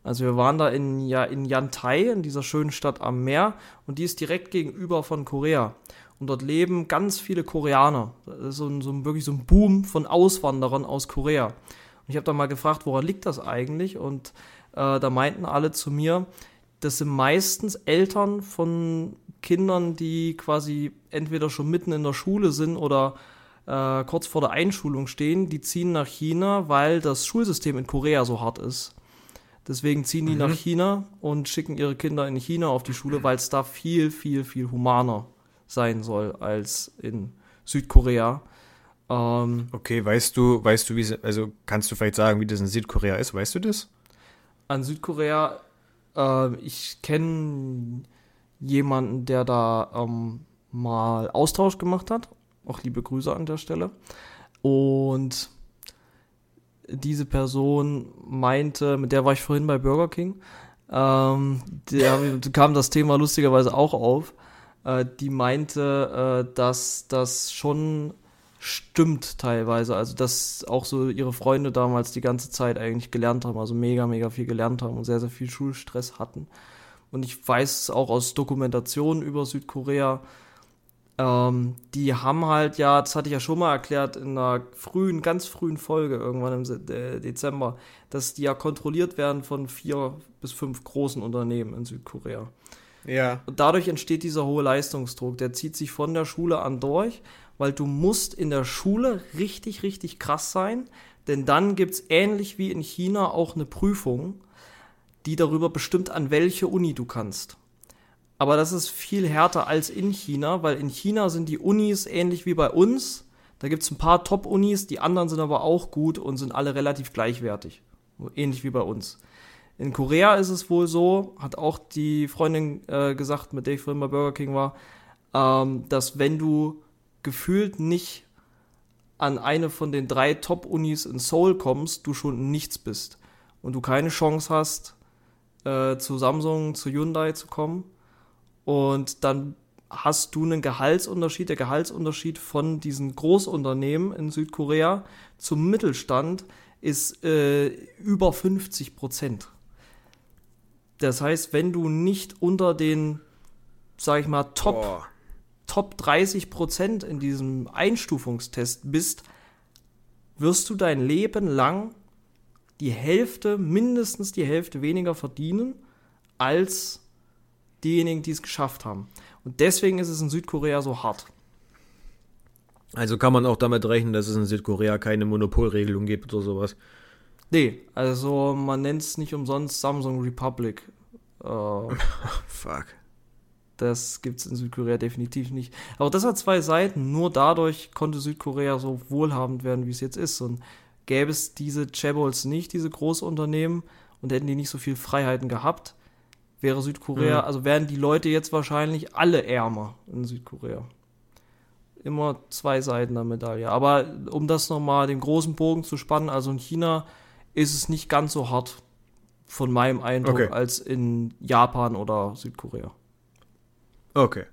Also wir waren da in, ja, in Yantai, in dieser schönen Stadt am Meer, und die ist direkt gegenüber von Korea. Und dort leben ganz viele Koreaner. Das ist so ein, so ein, wirklich so ein Boom von Auswanderern aus Korea. Und ich habe da mal gefragt, woran liegt das eigentlich? Und äh, da meinten alle zu mir, das sind meistens Eltern von Kindern, die quasi entweder schon mitten in der Schule sind oder äh, kurz vor der Einschulung stehen. Die ziehen nach China, weil das Schulsystem in Korea so hart ist. Deswegen ziehen die nach China und schicken ihre Kinder in China auf die Schule, weil es da viel, viel, viel humaner sein soll als in Südkorea. Ähm, Okay, weißt du, weißt du, wie also kannst du vielleicht sagen, wie das in Südkorea ist? Weißt du das? an Südkorea, äh, ich kenne jemanden, der da ähm, mal Austausch gemacht hat. Auch liebe Grüße an der Stelle. Und diese Person meinte, mit der war ich vorhin bei Burger King, ähm, der kam das Thema lustigerweise auch auf. Äh, die meinte, äh, dass das schon stimmt teilweise. Also, dass auch so ihre Freunde damals die ganze Zeit eigentlich gelernt haben, also mega, mega viel gelernt haben und sehr, sehr viel Schulstress hatten. Und ich weiß auch aus Dokumentationen über Südkorea, ähm, die haben halt ja, das hatte ich ja schon mal erklärt in einer frühen, ganz frühen Folge irgendwann im äh, Dezember, dass die ja kontrolliert werden von vier bis fünf großen Unternehmen in Südkorea. Ja. Und dadurch entsteht dieser hohe Leistungsdruck. Der zieht sich von der Schule an durch, weil du musst in der Schule richtig, richtig krass sein, denn dann gibt es ähnlich wie in China auch eine Prüfung, die darüber bestimmt, an welche Uni du kannst. Aber das ist viel härter als in China, weil in China sind die Unis ähnlich wie bei uns. Da gibt es ein paar Top-Unis, die anderen sind aber auch gut und sind alle relativ gleichwertig. Ähnlich wie bei uns. In Korea ist es wohl so, hat auch die Freundin äh, gesagt, mit der ich vorhin bei Burger King war, ähm, dass wenn du gefühlt nicht an eine von den drei Top-Unis in Seoul kommst, du schon nichts bist. Und du keine Chance hast, äh, zu Samsung, zu Hyundai zu kommen. Und dann hast du einen Gehaltsunterschied. Der Gehaltsunterschied von diesen Großunternehmen in Südkorea zum Mittelstand ist äh, über 50 Prozent. Das heißt, wenn du nicht unter den, sag ich mal, Top, Boah. Top 30 Prozent in diesem Einstufungstest bist, wirst du dein Leben lang die Hälfte, mindestens die Hälfte weniger verdienen als diejenigen, die es geschafft haben. Und deswegen ist es in Südkorea so hart. Also kann man auch damit rechnen, dass es in Südkorea keine Monopolregelung gibt oder sowas. Nee, also man nennt es nicht umsonst Samsung Republic. Äh, Fuck. das gibt es in Südkorea definitiv nicht. Aber das hat zwei Seiten. Nur dadurch konnte Südkorea so wohlhabend werden, wie es jetzt ist. Und gäbe es diese Chaebols nicht, diese Großunternehmen, und hätten die nicht so viel Freiheiten gehabt, wäre Südkorea, Mhm. also wären die Leute jetzt wahrscheinlich alle ärmer in Südkorea. Immer zwei Seiten der Medaille. Aber um das nochmal den großen Bogen zu spannen, also in China ist es nicht ganz so hart von meinem Eindruck Okay. als in Japan oder Südkorea. Okay.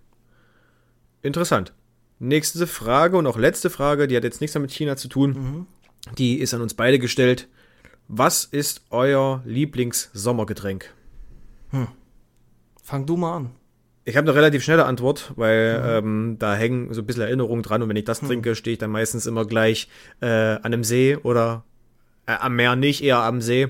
Interessant. Nächste Frage und auch letzte Frage, die hat jetzt nichts mehr mit China zu tun. Die ist an uns beide gestellt. Was ist euer Lieblings-Sommergetränk? Fang du mal an. Ich habe eine relativ schnelle Antwort, weil ähm, da hängen so ein bisschen Erinnerungen dran und wenn ich das trinke, stehe ich dann meistens immer gleich äh, an einem See oder äh, am Meer nicht, eher am See.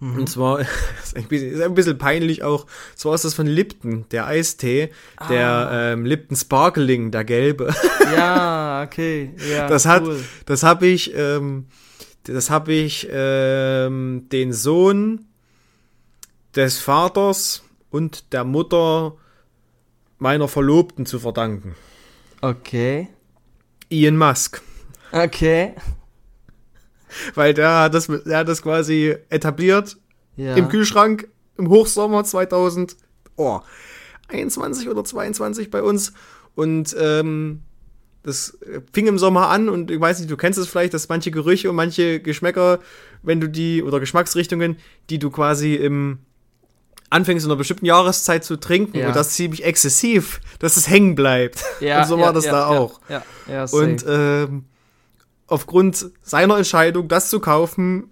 Und zwar ist ein, bisschen, ist ein bisschen peinlich auch. Zwar ist das von Lipton, der Eistee, der ähm, Lipton Sparkling, der gelbe. Ja, okay. Ja, Das hat, cool. das habe ich, ähm, das habe ich ähm, den Sohn des Vaters und der Mutter meiner Verlobten zu verdanken. Okay. Ian Musk. Okay. Weil der hat das, der hat das quasi etabliert Ja. im Kühlschrank im Hochsommer 2000, oh, 21 oder 22 bei uns. Und ähm, das fing im Sommer an und ich weiß nicht, du kennst es vielleicht, dass manche Gerüche und manche Geschmäcker, wenn du die, oder Geschmacksrichtungen, die du quasi im anfängst in einer bestimmten Jahreszeit zu trinken Ja. und das ziemlich exzessiv, dass es hängen bleibt. Ja, und so war ja, das ja, da ja, auch. Ja, ja, Und safe. ähm, aufgrund seiner Entscheidung, das zu kaufen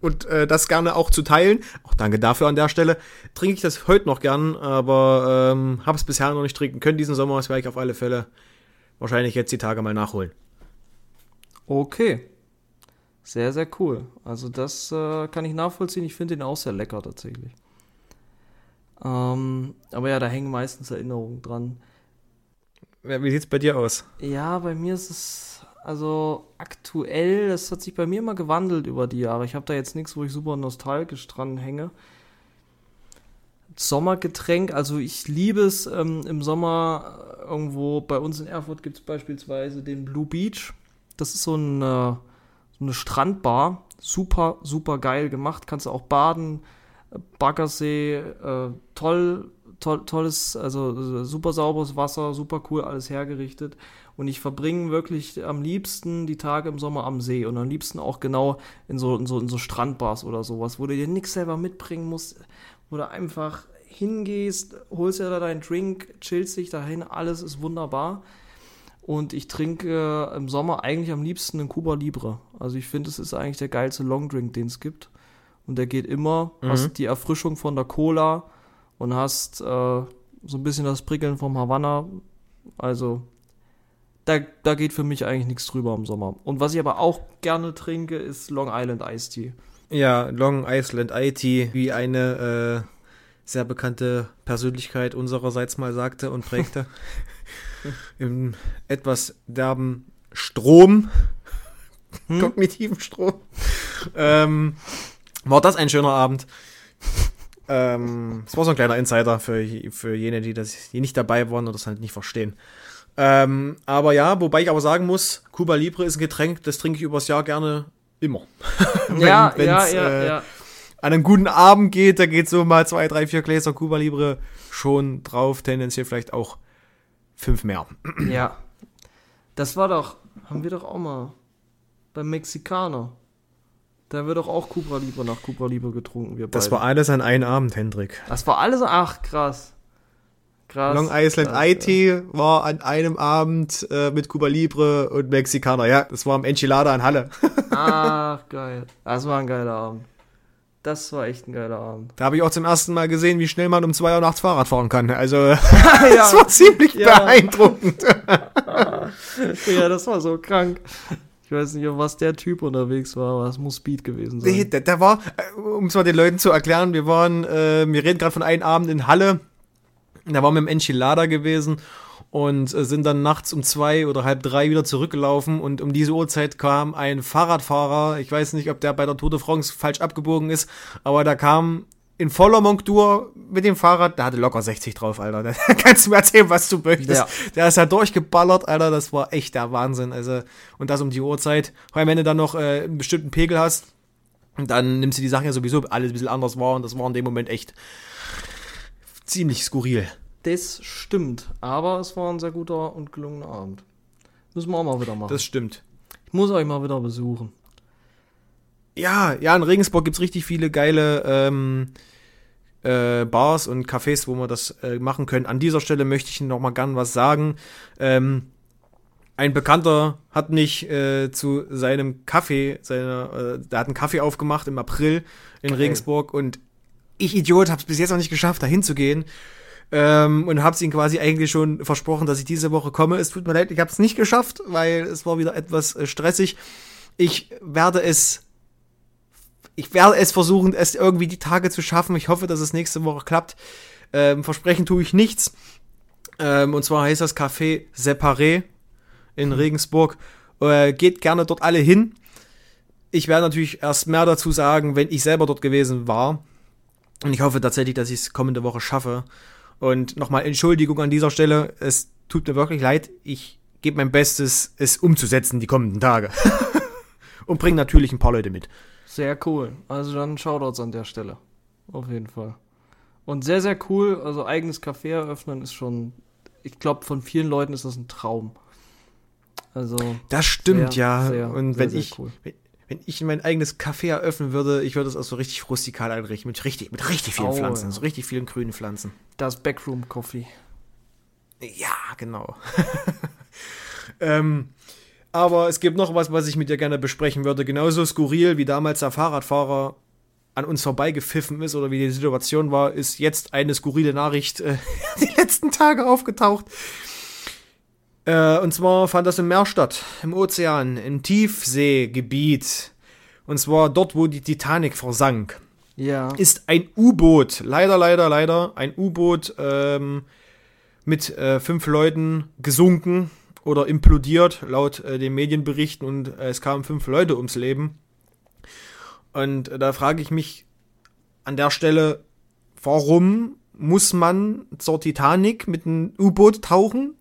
und äh, das gerne auch zu teilen, auch danke dafür an der Stelle, trinke ich das heute noch gern, aber ähm, habe es bisher noch nicht trinken können diesen Sommer. Das werde ich auf alle Fälle wahrscheinlich jetzt die Tage mal nachholen. Okay. Sehr, sehr cool. Also das äh, kann ich nachvollziehen. Ich finde den auch sehr lecker tatsächlich. Ähm, aber ja, da hängen meistens Erinnerungen dran. Wie sieht's bei dir aus? Ja, bei mir ist es also aktuell, das hat sich bei mir immer gewandelt über die Jahre. Ich habe da jetzt nichts, wo ich super nostalgisch dran hänge. Sommergetränk, also ich liebe es ähm, im Sommer äh, irgendwo, bei uns in Erfurt gibt es beispielsweise den Blue Beach. Das ist so eine, so eine Strandbar, super, super geil gemacht, kannst du auch baden, äh, Baggersee, äh, toll, toll, tolles, also äh, super sauberes Wasser, super cool, alles hergerichtet. Und ich verbringe wirklich am liebsten die Tage im Sommer am See und am liebsten auch genau in so, in so, in so Strandbars oder sowas, wo du dir nichts selber mitbringen musst, wo du einfach hingehst, holst dir da deinen Drink, chillst dich dahin, alles ist wunderbar. Und ich trinke im Sommer eigentlich am liebsten einen Cuba Libre. Also ich finde, es ist eigentlich der geilste Longdrink, den es gibt. Und der geht immer, Mhm. hast die Erfrischung von der Cola und hast äh, so ein bisschen das Prickeln vom Havanna. Also da, da geht für mich eigentlich nichts drüber im Sommer. Und was ich aber auch gerne trinke, ist Long Island Iced Tea. Ja, Long Island IT, wie eine äh, sehr bekannte Persönlichkeit unsererseits mal sagte und prägte. Im etwas derben Strom, Hm? kognitiven Strom, ähm, war das ein schöner Abend. Ähm, Es war so ein kleiner Insider für, für jene, die, das, die nicht dabei waren oder das halt nicht verstehen. Ähm, aber ja, wobei ich aber sagen muss, Cuba Libre ist ein Getränk, das trinke ich übers Jahr gerne immer. Wenn- ja, ja, ja, äh, ja. an einen guten Abend geht, da geht so mal zwei, drei, vier Gläser Cuba Libre schon drauf, tendenziell vielleicht auch fünf mehr. Ja. Das war doch, haben wir doch auch mal beim Mexikaner. Da wird doch auch Cuba Libre nach Cuba Libre getrunken, wir beide. Das war alles an einem Abend, Hendrik. das war alles, ach krass. Krass. Long Island krass, IT war an einem Abend äh, mit Cuba Libre und Mexikaner. Ja, das war am Enchilada in Halle. ja. Ach, geil. Das war ein geiler Abend. Das war echt ein geiler Abend. Da habe ich auch zum ersten Mal gesehen, wie schnell man um zwei Uhr nachts Fahrrad fahren kann. Also, das ja, war ziemlich Ja. beeindruckend. ja, das war so krank. Ich weiß nicht, was der Typ unterwegs war, aber es muss Speed gewesen sein. Nee, der, der war, äh, um es mal den Leuten zu erklären, wir waren, äh, wir reden gerade von einem Abend in Halle. Da waren wir im Enchilada gewesen und äh, sind dann nachts um zwei oder halb drei wieder zurückgelaufen und um diese Uhrzeit kam ein Fahrradfahrer, ich weiß nicht, ob der bei der Tour de France falsch abgebogen ist, aber da kam in voller Montur mit dem Fahrrad, der hatte locker 60 drauf, Alter. Da kannst du mir erzählen, was du möchtest. Ja. Der ist ja durchgeballert, Alter, das war echt der Wahnsinn. Also, und das um die Uhrzeit. Weil wenn du dann noch äh, einen bestimmten Pegel hast, dann nimmst du die Sachen ja sowieso alles ein bisschen anders wahr und das war in dem Moment echt ziemlich skurril. Das stimmt, aber es war ein sehr guter und gelungener Abend. Müssen wir auch mal wieder machen. Das stimmt. ich muss euch mal wieder besuchen. Ja, ja, in Regensburg gibt's richtig viele geile ähm, äh, Bars und Cafés, wo wir das äh, machen können. An dieser Stelle möchte ich noch mal gern was sagen. Ähm, ein Bekannter hat mich äh, zu seinem Kaffee, seiner, äh, der hat einen Kaffee aufgemacht im April in Geil. Regensburg und ich Idiot hab's bis jetzt noch nicht geschafft, da hinzugehen. Ähm, und hab's ihm quasi eigentlich schon versprochen, dass ich diese Woche komme. Es tut mir leid, ich hab's nicht geschafft, weil es war wieder etwas äh, stressig. Ich werde es ich werde es versuchen, es irgendwie die Tage zu schaffen. Ich hoffe, dass es nächste Woche klappt. Ähm, versprechen tue ich nichts. Ähm, und zwar heißt das Café Separé in Regensburg. Äh, geht gerne dort alle hin. Ich werde natürlich erst mehr dazu sagen, wenn ich selber dort gewesen war. Und ich hoffe tatsächlich, dass ich es kommende Woche schaffe. Und nochmal Entschuldigung an dieser Stelle. Es tut mir wirklich leid. Ich gebe mein Bestes, es umzusetzen die kommenden Tage. Und bringe natürlich ein paar Leute mit. Sehr cool. Also dann Shoutouts an der Stelle. Auf jeden Fall. Und sehr, sehr cool. Also eigenes Café eröffnen ist schon, ich glaube, von vielen Leuten ist das ein Traum. Also. Das stimmt, sehr, ja. sehr, Und sehr, wenn sehr ich, cool. Wenn, ich mein eigenes Café eröffnen würde, ich würde es auch so richtig rustikal einrichten. Mit richtig, mit richtig vielen Oh, Pflanzen. ja. So richtig vielen grünen Pflanzen. Das Backroom Coffee. Ja, genau. ähm, aber es gibt noch was, was ich mit dir gerne besprechen würde. Genauso skurril wie damals der Fahrradfahrer an uns vorbeigepfiffen ist oder wie die Situation war, ist jetzt eine skurrile Nachricht äh, die letzten Tage aufgetaucht. Äh, und zwar fand das im Meer statt, im Ozean, im Tiefseegebiet. Und zwar dort, wo die Titanic versank Ja. ist ein U-Boot. Leider, leider, leider. Ein U-Boot ähm, mit äh, fünf Leuten gesunken oder implodiert, laut äh, den Medienberichten. Und äh, es kamen fünf Leute ums Leben. Und äh, da frage ich mich an der Stelle, warum muss man zur Titanic mit einem U-Boot tauchen?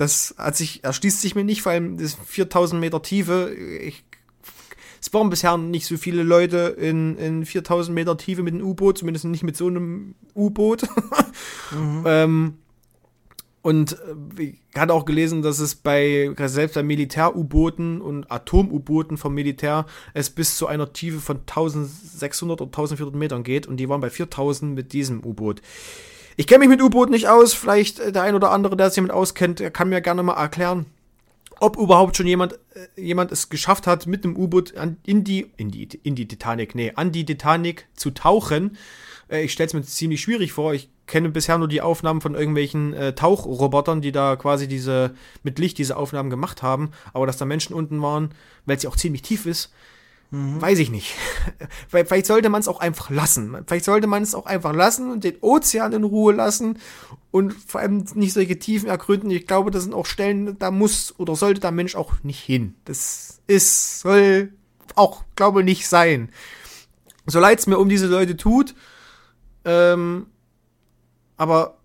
Das hat sich, erschließt sich mir nicht, vor allem das 4000 Meter Tiefe. Ich es waren bisher nicht so viele Leute in, in 4000 Meter Tiefe mit einem U-Boot, zumindest nicht mit so einem U-Boot. ähm, und äh, ich hatte auch gelesen, dass es bei, selbst bei Militär-U-Booten und Atom-U-Booten vom Militär, es bis zu einer Tiefe von 1600 oder 1400 Metern geht und die waren bei 4000 mit diesem U-Boot. Ich kenne mich mit U-Booten nicht aus, vielleicht äh, der ein oder andere, der sich damit auskennt, kann mir gerne mal erklären, ob überhaupt schon jemand, äh, jemand es geschafft hat, mit einem U-Boot in die, in die, in die Titanic, nee, an die Titanic zu tauchen. Äh, ich stelle es mir ziemlich schwierig vor. Ich kenne bisher nur die Aufnahmen von irgendwelchen äh, Tauchrobotern, die da quasi diese, mit Licht diese Aufnahmen gemacht haben. Aber dass da Menschen unten waren, weil es ja auch ziemlich tief ist, weiß ich nicht. Vielleicht sollte man es auch einfach lassen. Vielleicht sollte man es auch einfach lassen und den Ozean in Ruhe lassen und vor allem nicht solche Tiefen ergründen. Ich glaube, das sind auch Stellen, da muss oder sollte der Mensch auch nicht hin. Das ist, soll auch, glaube nicht sein. So leid es mir um diese Leute tut, ähm, aber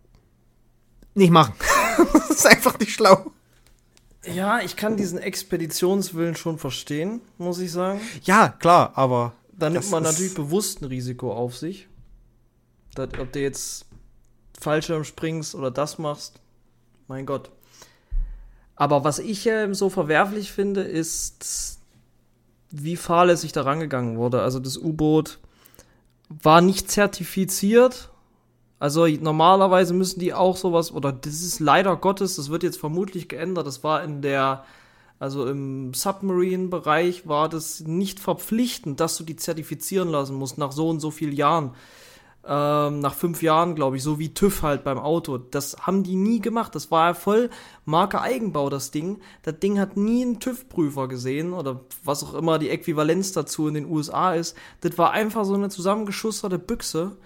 nicht machen. das ist einfach nicht schlau. Ja, ich kann diesen Expeditionswillen schon verstehen, muss ich sagen. Ja, klar, aber Da nimmt man natürlich bewusst ein Risiko auf sich. Das, ob du jetzt Fallschirm springst oder das machst, mein Gott. Aber was ich ähm, so verwerflich finde, ist, wie fahrlässig da rangegangen wurde. Also das U-Boot war nicht zertifiziert. Also normalerweise müssen die auch sowas, oder das ist leider Gottes, das wird jetzt vermutlich geändert. Das war in der, also im Submarine-Bereich war das nicht verpflichtend, dass du die zertifizieren lassen musst nach so und so vielen Jahren. Ähm, nach fünf Jahren, glaube ich, so wie TÜV halt beim Auto. Das haben die nie gemacht. Das war ja voll Marke Eigenbau, das Ding. Das Ding hat nie einen TÜV-Prüfer gesehen oder was auch immer die Äquivalenz dazu in den USA ist. Das war einfach so eine zusammengeschusterte Büchse.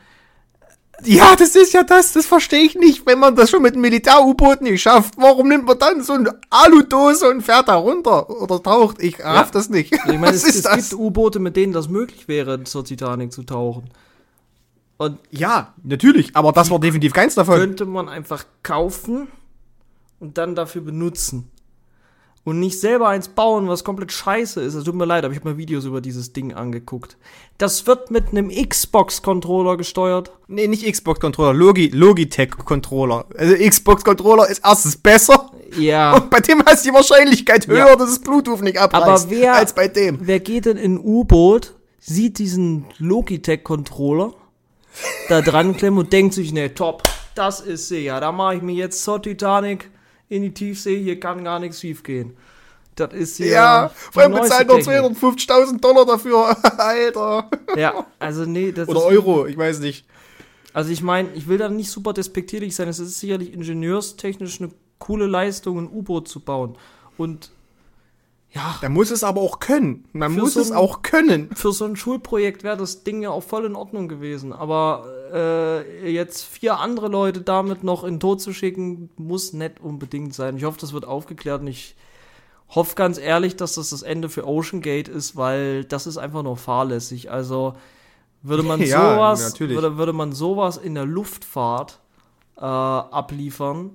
Ja, das ist ja das, das verstehe ich nicht. Wenn man das schon mit einem Militär-U-Boot nicht schafft, warum nimmt man dann so eine Aludose und fährt da runter oder taucht? Ich raff das nicht. Ich meine, es, es gibt U-Boote, mit denen das möglich wäre, zur Titanic zu tauchen. Und Ja, natürlich, aber das war definitiv keins davon. könnte man einfach kaufen und dann dafür benutzen. Und nicht selber eins bauen, was komplett scheiße ist. Es tut mir leid, aber ich habe mir Videos über dieses Ding angeguckt. Das wird mit einem Xbox-Controller gesteuert. Nee, nicht Xbox-Controller, Logi Logitech-Controller. Also Xbox-Controller ist erstens besser Ja. und bei dem heißt die Wahrscheinlichkeit höher, Ja. dass es Bluetooth nicht abreißt, Aber wer, als bei dem. wer geht denn in ein U-Boot, sieht diesen Logitech-Controller da dran klemmen und denkt sich, ne, top, das ist sie, ja, da mache ich mir jetzt zur Titanic in die Tiefsee, hier kann gar nichts schief gehen. Das ist hier Ja, vor allem bezahlt noch Technik. 250.000 Dollar dafür, Alter. Ja, also nee, das Oder ist, Euro, ich weiß nicht. Also ich meine, ich will da nicht super despektierlich sein, es ist sicherlich ingenieurstechnisch eine coole Leistung, ein U-Boot zu bauen. Und ja, Da muss es aber auch können. Man Für muss so es ein- auch können. für so ein Schulprojekt wäre das Ding ja auch voll in Ordnung gewesen. Aber äh, jetzt vier andere Leute damit noch in den Tod zu schicken, muss nicht unbedingt sein. Ich hoffe, das wird aufgeklärt und ich hoffe ganz ehrlich, dass das das Ende für Ocean Gate ist, weil das ist einfach nur fahrlässig. Also Würde man Ja, sowas, natürlich. würde, würde man sowas in der Luftfahrt äh, abliefern,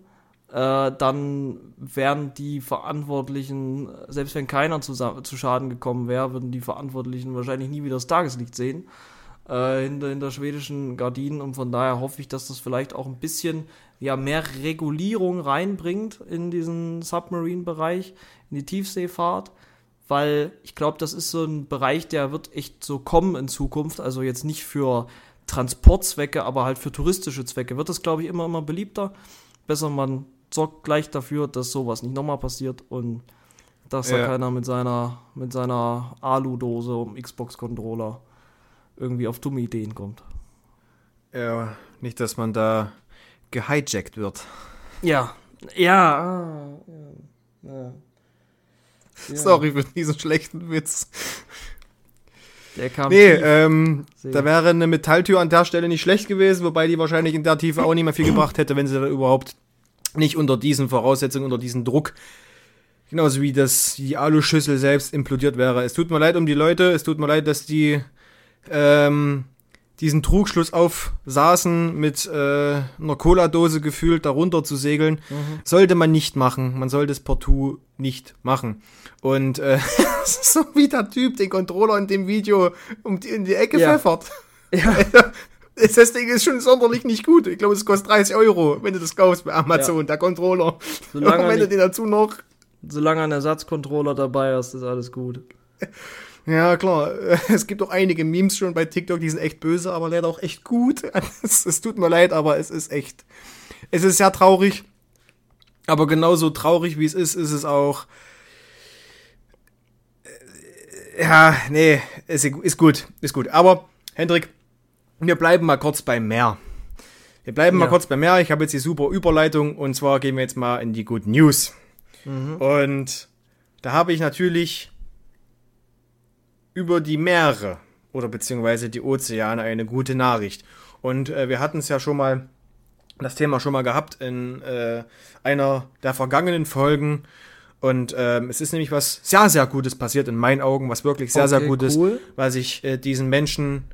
äh, dann wären die Verantwortlichen, selbst wenn keiner zu, zu Schaden gekommen wäre, würden die Verantwortlichen wahrscheinlich nie wieder das Tageslicht sehen äh, hinter, hinter schwedischen Gardinen und von daher hoffe ich, dass das vielleicht auch ein bisschen ja, mehr Regulierung reinbringt in diesen Submarine-Bereich, in die Tiefseefahrt, weil ich glaube, das ist so ein Bereich, der wird echt so kommen in Zukunft, also jetzt nicht für Transportzwecke, aber halt für touristische Zwecke wird das, glaube ich, immer, immer beliebter. Besser man sorgt gleich dafür, dass sowas nicht nochmal passiert und dass da Ja. keiner mit seiner, mit seiner Alu-Dose um Xbox-Controller irgendwie auf dumme Ideen kommt. Ja, nicht, dass man da gehijackt wird. Ja, ja, ah, ja, ja. Sorry für diesen schlechten Witz. Der kam Nee, ähm, da wäre eine Metalltür an der Stelle nicht schlecht gewesen, wobei die wahrscheinlich in der Tiefe auch nicht mehr viel gebracht hätte, wenn sie da überhaupt nicht unter diesen Voraussetzungen, unter diesem Druck, genauso wie das, die Aluschüssel selbst implodiert wäre. Es tut mir leid um die Leute, es tut mir leid, dass die ähm, diesen Trugschluss aufsaßen, mit äh, einer Cola-Dose gefühlt darunter zu segeln. Sollte man nicht machen. Man sollte es partout nicht machen. Und äh, so wie der Typ den Controller in dem Video um die, in die Ecke Ja. pfeffert. ja, Das Ding ist schon sonderlich nicht gut. Ich glaube, es kostet 30 Euro, wenn du das kaufst bei Amazon, der Controller. Solange wenn du den dazu noch solange ein Ersatzcontroller dabei ist, ist alles gut. Ja, klar. Es gibt auch einige Memes schon bei TikTok, die sind echt böse, aber leider auch echt gut. Es, es tut mir leid, aber es ist echt. Es ist sehr traurig. Aber genauso traurig wie es ist, ist es auch. Äh, Ja, nee, ist, ist gut, ist gut. Aber, Hendrik, wir bleiben mal kurz beim Meer. Wir bleiben mal Ja. kurz beim Meer. Ich habe jetzt die super Überleitung und zwar gehen wir jetzt mal in die Good News. Und da habe ich natürlich über die Meere oder beziehungsweise die Ozeane eine gute Nachricht. Und äh, wir hatten es ja schon mal, das Thema schon mal gehabt in äh, einer der vergangenen Folgen. Und ähm, es ist nämlich was sehr, sehr Gutes passiert in meinen Augen, was wirklich sehr, sehr Okay, Gutes, cool. was ich äh, diesen Menschen,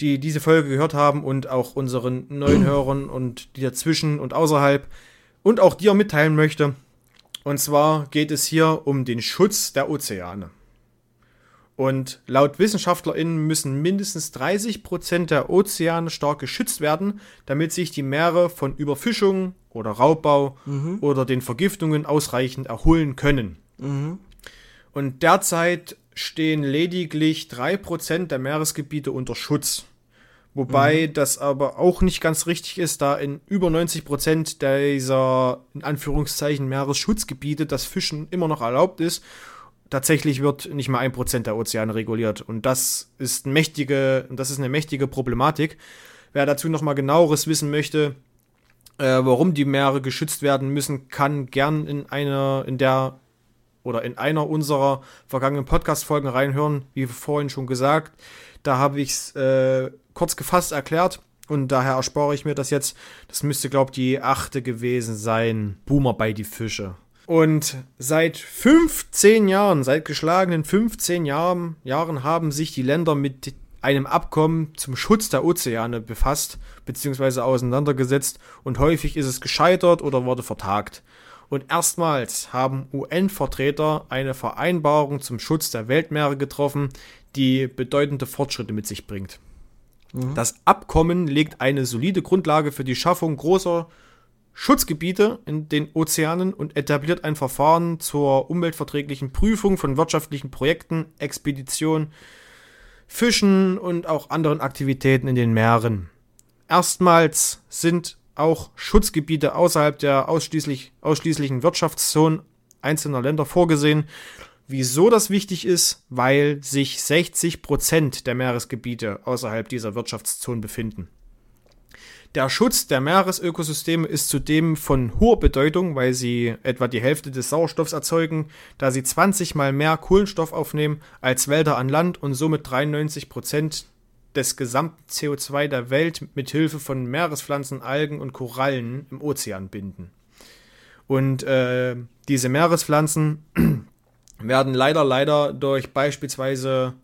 die diese Folge gehört haben und auch unseren neuen Hörern und die dazwischen und außerhalb und auch dir mitteilen möchte. Und zwar geht es hier um den Schutz der Ozeane. Und laut WissenschaftlerInnen müssen mindestens 30% der Ozeane stark geschützt werden, damit sich die Meere von Überfischung oder Raubbau oder den Vergiftungen ausreichend erholen können. Und derzeit stehen lediglich 3% der Meeresgebiete unter Schutz. Wobei das aber auch nicht ganz richtig ist, da in über 90% dieser, in Anführungszeichen, Meeresschutzgebiete das Fischen immer noch erlaubt ist. Tatsächlich wird nicht mal ein Prozent der Ozeane reguliert. Und das ist, eine mächtige, das ist eine mächtige Problematik. Wer dazu nochmal genaueres wissen möchte, äh, warum die Meere geschützt werden müssen, kann gern in einer, in der oder in einer unserer vergangenen Podcast-Folgen reinhören, wie vorhin schon gesagt. Da habe ich es äh, kurz gefasst erklärt und daher erspare ich mir das jetzt. Das müsste, glaube ich, die achte gewesen sein. Boomer bei die Fische. Und seit 15 Jahren, seit geschlagenen 15 Jahren, Jahren haben sich die Länder mit einem Abkommen zum Schutz der Ozeane befasst bzw. auseinandergesetzt und häufig ist es gescheitert oder wurde vertagt. Und erstmals haben UN-Vertreter eine Vereinbarung zum Schutz der Weltmeere getroffen, die bedeutende Fortschritte mit sich bringt. Das Abkommen legt eine solide Grundlage für die Schaffung großer Schutzgebiete in den Ozeanen und etabliert ein Verfahren zur umweltverträglichen Prüfung von wirtschaftlichen Projekten, Expeditionen, Fischen und auch anderen Aktivitäten in den Meeren. Erstmals sind auch Schutzgebiete außerhalb der ausschließlich, ausschließlichen Wirtschaftszonen einzelner Länder vorgesehen. Wieso das wichtig ist? Weil sich 60 Prozent der Meeresgebiete außerhalb dieser Wirtschaftszone befinden. Der Schutz der Meeresökosysteme ist zudem von hoher Bedeutung, weil sie etwa die Hälfte des Sauerstoffs erzeugen, da sie 20 mal mehr Kohlenstoff aufnehmen als Wälder an Land und somit 93 Prozent des gesamten CO2 der Welt mit Hilfe von Meerespflanzen, Algen und Korallen im Ozean binden. Und äh, diese Meerespflanzen werden leider, leider durch beispielsweise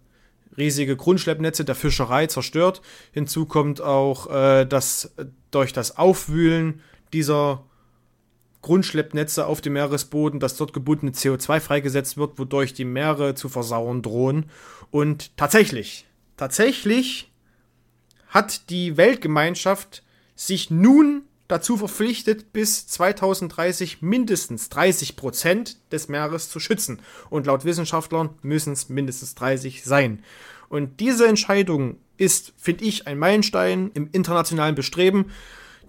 riesige Grundschleppnetze der Fischerei zerstört. Hinzu kommt auch, äh, dass durch das Aufwühlen dieser Grundschleppnetze auf dem Meeresboden, dass dort gebundene CO2 freigesetzt wird, wodurch die Meere zu versauern drohen. Und tatsächlich, tatsächlich hat die Weltgemeinschaft sich nun dazu verpflichtet, bis 2030 mindestens 30 Prozent des Meeres zu schützen. Und laut Wissenschaftlern müssen es mindestens 30 sein. Und diese Entscheidung ist, finde ich, ein Meilenstein im internationalen Bestreben,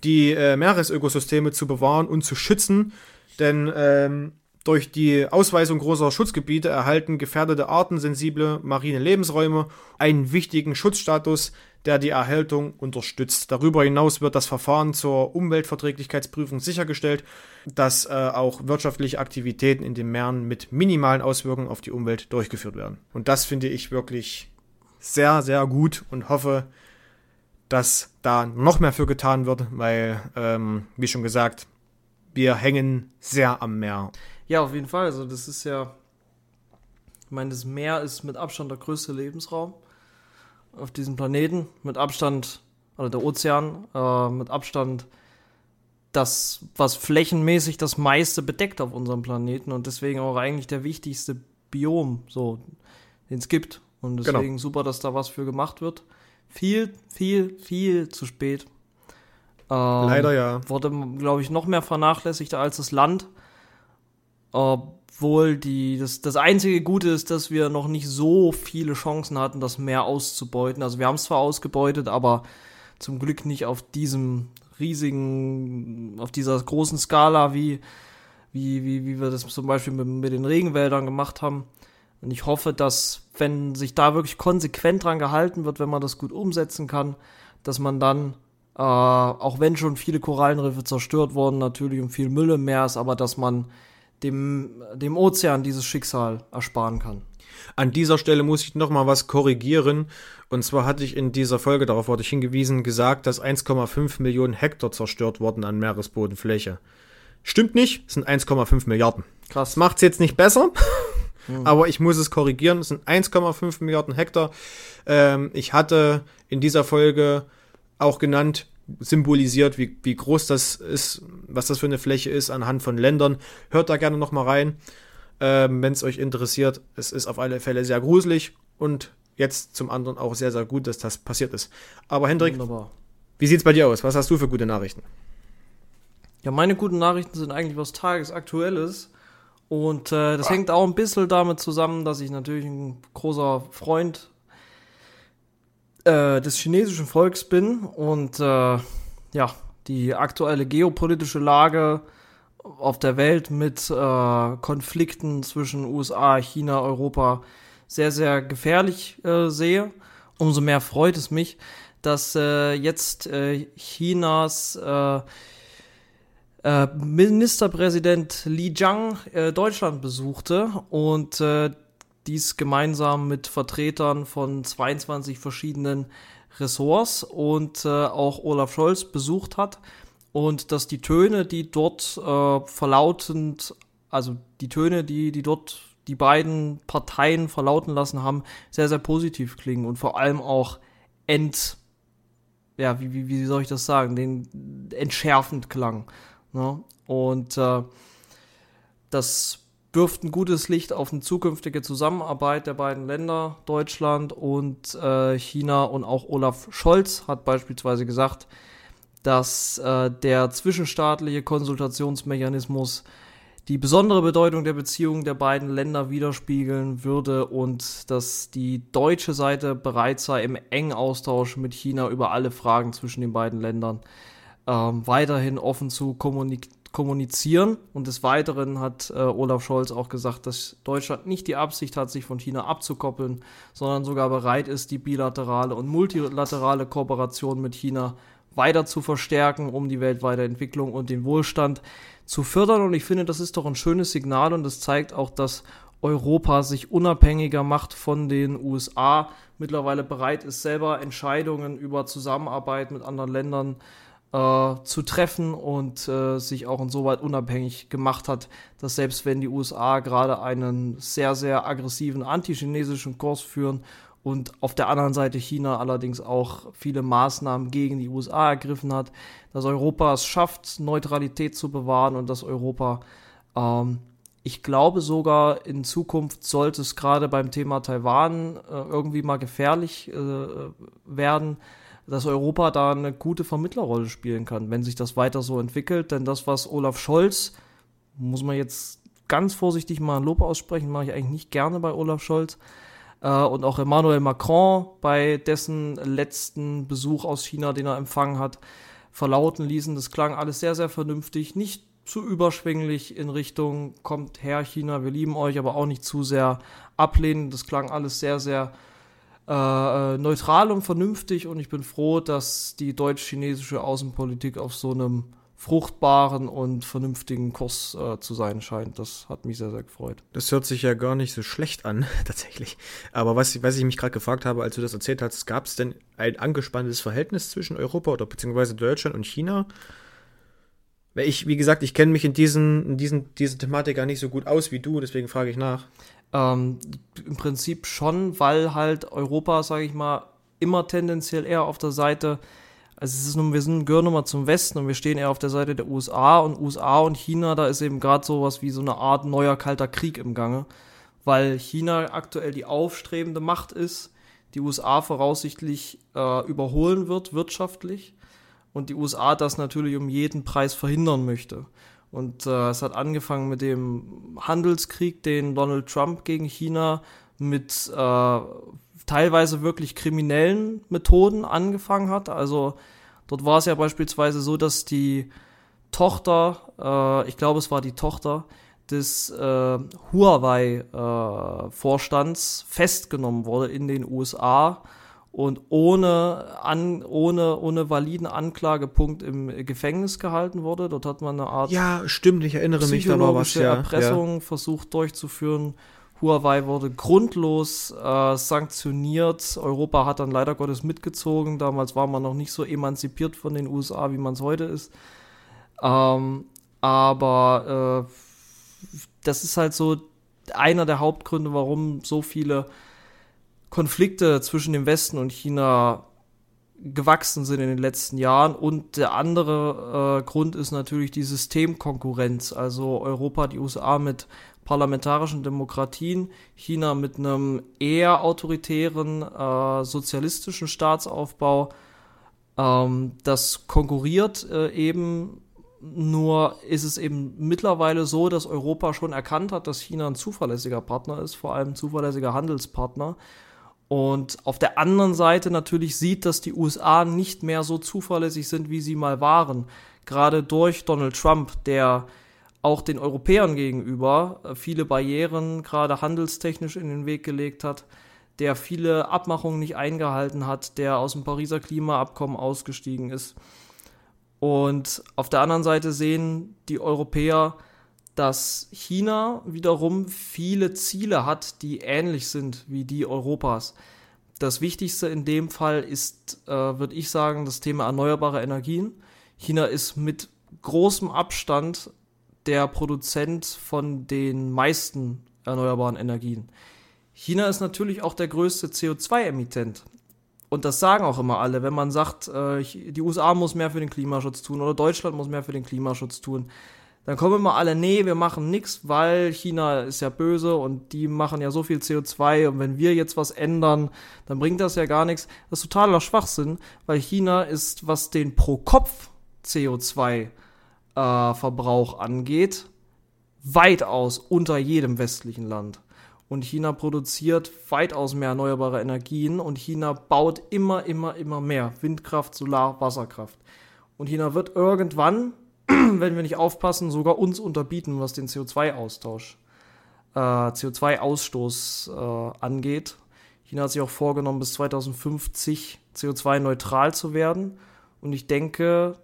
die äh, Meeresökosysteme zu bewahren und zu schützen. Denn ähm, durch die Ausweisung großer Schutzgebiete erhalten gefährdete Arten sensible marine Lebensräume einen wichtigen Schutzstatus, der die Erhaltung unterstützt. Darüber hinaus wird das Verfahren zur Umweltverträglichkeitsprüfung sichergestellt, dass äh, auch wirtschaftliche Aktivitäten in den Meeren mit minimalen Auswirkungen auf die Umwelt durchgeführt werden. Und das finde ich wirklich sehr, sehr gut und hoffe, dass da noch mehr für getan wird, weil, ähm, wie schon gesagt, wir hängen sehr am Meer. Ja, auf jeden Fall. Also das ist ja, ich meine, das Meer ist mit Abstand der größte Lebensraum auf diesem Planeten. Mit Abstand, oder der Ozean, äh, mit Abstand das, was flächenmäßig das meiste bedeckt auf unserem Planeten und deswegen auch eigentlich der wichtigste Biom, so, den es gibt. Und Genau. deswegen super, dass da was für gemacht wird. Viel, viel, viel zu spät. Ähm, Leider ja. wurde, glaube ich, noch mehr vernachlässigt als das Land. Obwohl die, das, das einzige Gute ist, dass wir noch nicht so viele Chancen hatten, das Meer auszubeuten. Also wir haben es zwar ausgebeutet, aber zum Glück nicht auf diesem riesigen, auf dieser großen Skala, wie, wie, wie, wie wir das zum Beispiel mit, mit den Regenwäldern gemacht haben. Und ich hoffe, dass, wenn sich da wirklich konsequent dran gehalten wird, wenn man das gut umsetzen kann, dass man dann, äh, auch wenn schon viele Korallenriffe zerstört wurden, natürlich und viel Müll im Meer ist, aber dass man dem, dem Ozean dieses Schicksal ersparen kann. An dieser Stelle muss ich noch mal was korrigieren. Und zwar hatte ich in dieser Folge, darauf wurde ich hingewiesen, gesagt, dass 1,5 Millionen Hektar zerstört wurden an Meeresbodenfläche. Stimmt nicht, es sind 1,5 Milliarden. Krass. Das macht es jetzt nicht besser, aber ich muss es korrigieren. Es sind 1,5 Milliarden Hektar. Ähm, ich hatte in dieser Folge auch genannt, symbolisiert, wie, wie groß das ist, was das für eine Fläche ist anhand von Ländern. Hört da gerne noch mal rein, ähm, wenn es euch interessiert. Es ist auf alle Fälle sehr gruselig und jetzt zum anderen auch sehr, sehr gut, dass das passiert ist. Aber Hendrik, Wunderbar. wie sieht's bei dir aus? Was hast du für gute Nachrichten? Ja, meine guten Nachrichten sind eigentlich was Tagesaktuelles. Und äh, das hängt auch ein bisschen damit zusammen, dass ich natürlich ein großer Freund äh, des chinesischen Volks bin und äh, ja, die aktuelle geopolitische Lage auf der Welt mit äh, Konflikten zwischen USA, China, Europa sehr, sehr gefährlich äh, sehe. Umso mehr freut es mich, dass äh, jetzt Chinas Ministerpräsident Li Jiang Deutschland besuchte und dies gemeinsam mit Vertretern von 22 verschiedenen Ressorts und äh, auch Olaf Scholz besucht hat und dass die Töne, die dort äh, verlautend, also die Töne, die, die dort die beiden Parteien verlauten lassen haben, sehr, sehr positiv klingen und vor allem auch ent, ja, wie, wie, wie soll ich das sagen, den entschärfend klang. Ne? Und äh, das wirft ein gutes Licht auf eine zukünftige Zusammenarbeit der beiden Länder, Deutschland und äh, China. Und auch Olaf Scholz hat beispielsweise gesagt, dass äh, der zwischenstaatliche Konsultationsmechanismus die besondere Bedeutung der Beziehungen der beiden Länder widerspiegeln würde und dass die deutsche Seite bereit sei, im engen Austausch mit China über alle Fragen zwischen den beiden Ländern ähm, weiterhin offen zu kommunik kommunizieren. Und des Weiteren hat äh, Olaf Scholz auch gesagt, dass Deutschland nicht die Absicht hat, sich von China abzukoppeln, sondern sogar bereit ist, die bilaterale und multilaterale Kooperation mit China weiter zu verstärken, um die weltweite Entwicklung und den Wohlstand zu fördern. Und ich finde, das ist doch ein schönes Signal und das zeigt auch, dass Europa sich unabhängiger macht von den USA, mittlerweile bereit ist, selber Entscheidungen über Zusammenarbeit mit anderen Ländern äh, zu treffen und äh, sich auch insoweit unabhängig gemacht hat, dass selbst wenn die USA gerade einen sehr, sehr aggressiven antichinesischen Kurs führen und auf der anderen Seite China allerdings auch viele Maßnahmen gegen die USA ergriffen hat, dass Europa es schafft, Neutralität zu bewahren und dass Europa, ähm, ich glaube sogar in Zukunft sollte es gerade beim Thema Taiwan äh, irgendwie mal gefährlich äh, werden, dass Europa da eine gute Vermittlerrolle spielen kann, wenn sich das weiter so entwickelt. Denn das, was Olaf Scholz, muss man jetzt ganz vorsichtig mal ein Lob aussprechen, mache ich eigentlich nicht gerne bei Olaf Scholz, äh, und auch Emmanuel Macron bei dessen letzten Besuch aus China, den er empfangen hat, verlauten ließen. Das klang alles sehr, sehr vernünftig, nicht zu überschwänglich in Richtung kommt her China, wir lieben euch, aber auch nicht zu sehr ablehnen. Das klang alles sehr, sehr äh, äh neutral und vernünftig und ich bin froh, dass die deutsch-chinesische Außenpolitik auf so einem fruchtbaren und vernünftigen Kurs äh, zu sein scheint. Das hat mich sehr, sehr gefreut. Das hört sich ja gar nicht so schlecht an, tatsächlich. Aber was, was ich mich gerade gefragt habe, als du das erzählt hast, gab es denn ein angespanntes Verhältnis zwischen Europa oder beziehungsweise Deutschland und China? Weil ich, wie gesagt, ich kenne mich in diesen, in diesen, diese Thematik gar nicht so gut aus wie du, deswegen frage ich nach. Ähm, Im Prinzip schon, weil halt Europa, sage ich mal, immer tendenziell eher auf der Seite also es ist nun, wir sind, gehören mal zum Westen und wir stehen eher auf der Seite der USA und USA und China, da ist eben gerade sowas wie so eine Art neuer kalter Krieg im Gange, weil China aktuell die aufstrebende Macht ist, die USA voraussichtlich äh, überholen wird wirtschaftlich und die USA das natürlich um jeden Preis verhindern möchte. Und äh, es hat angefangen mit dem Handelskrieg, den Donald Trump gegen China mit äh, teilweise wirklich kriminellen Methoden angefangen hat. Also dort war es ja beispielsweise so, dass die Tochter, äh, ich glaube es war die Tochter des äh, Huawei-Vorstands äh, festgenommen wurde in den USA und ohne, an, ohne, ohne validen Anklagepunkt im Gefängnis gehalten wurde. Dort hat man eine Art ja, stimmt, ich erinnere mich, da was, ja, Erpressung ja. versucht durchzuführen Huawei wurde grundlos äh, sanktioniert. Europa hat dann leider Gottes mitgezogen. Damals war man noch nicht so emanzipiert von den USA, wie man es heute ist. Ähm, aber äh, das ist halt so einer der Hauptgründe, warum so viele Konflikte zwischen dem Westen und China gewachsen sind in den letzten Jahren. Und der andere äh, Grund ist natürlich die Systemkonkurrenz. Also Europa, die USA mit parlamentarischen Demokratien, China mit einem eher autoritären äh, sozialistischen Staatsaufbau, ähm, das konkurriert äh, eben. Nur ist es eben mittlerweile so, dass Europa schon erkannt hat, dass China ein zuverlässiger Partner ist, vor allem zuverlässiger Handelspartner. Und auf der anderen Seite natürlich sieht, dass die USA nicht mehr so zuverlässig sind, wie sie mal waren. Gerade durch Donald Trump, der auch den Europäern gegenüber äh, viele Barrieren, gerade handelstechnisch, in den Weg gelegt hat, der viele Abmachungen nicht eingehalten hat, der aus dem Pariser Klimaabkommen ausgestiegen ist. Und auf der anderen Seite sehen die Europäer, dass China wiederum viele Ziele hat, die ähnlich sind wie die Europas. Das Wichtigste in dem Fall ist, äh, würde ich sagen, das Thema erneuerbare Energien. China ist mit großem Abstand der Produzent von den meisten erneuerbaren Energien. China ist natürlich auch der größte CO2-Emittent. Und das sagen auch immer alle, wenn man sagt, äh, die USA muss mehr für den Klimaschutz tun oder Deutschland muss mehr für den Klimaschutz tun, dann kommen immer alle, nee, wir machen nichts, weil China ist ja böse und die machen ja so viel CO2 und wenn wir jetzt was ändern, dann bringt das ja gar nichts. Das ist totaler Schwachsinn, weil China ist, was den pro Kopf CO2 äh, angeht, weitaus unter jedem westlichen Land. Und China produziert weitaus mehr erneuerbare Energien und China baut immer, immer, immer mehr Windkraft, Solar, Wasserkraft. Und China wird irgendwann, wenn wir nicht aufpassen, sogar uns unterbieten, was den CO2-Austausch, äh, CO2-Ausstoß äh, angeht. China hat sich auch vorgenommen, bis 2050 CO2-neutral zu werden. Und ich denke,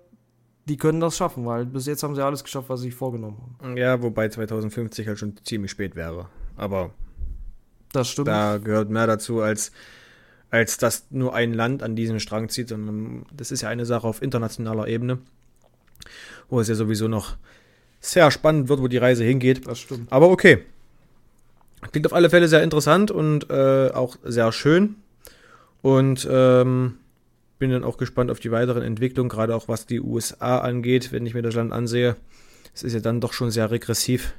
die können das schaffen, weil bis jetzt haben sie alles geschafft, was sie sich vorgenommen haben. Ja, wobei 2050 halt schon ziemlich spät wäre. Aber das stimmt. Da gehört mehr dazu, als, als dass nur ein Land an diesen Strang zieht, sondern das ist ja eine Sache auf internationaler Ebene, wo es ja sowieso noch sehr spannend wird, wo die Reise hingeht. Das stimmt. Aber okay. Klingt auf alle Fälle sehr interessant und äh, auch sehr schön. und ähm, bin dann auch gespannt auf die weiteren Entwicklungen, gerade auch was die USA angeht, wenn ich mir das Land ansehe. Es ist ja dann doch schon sehr regressiv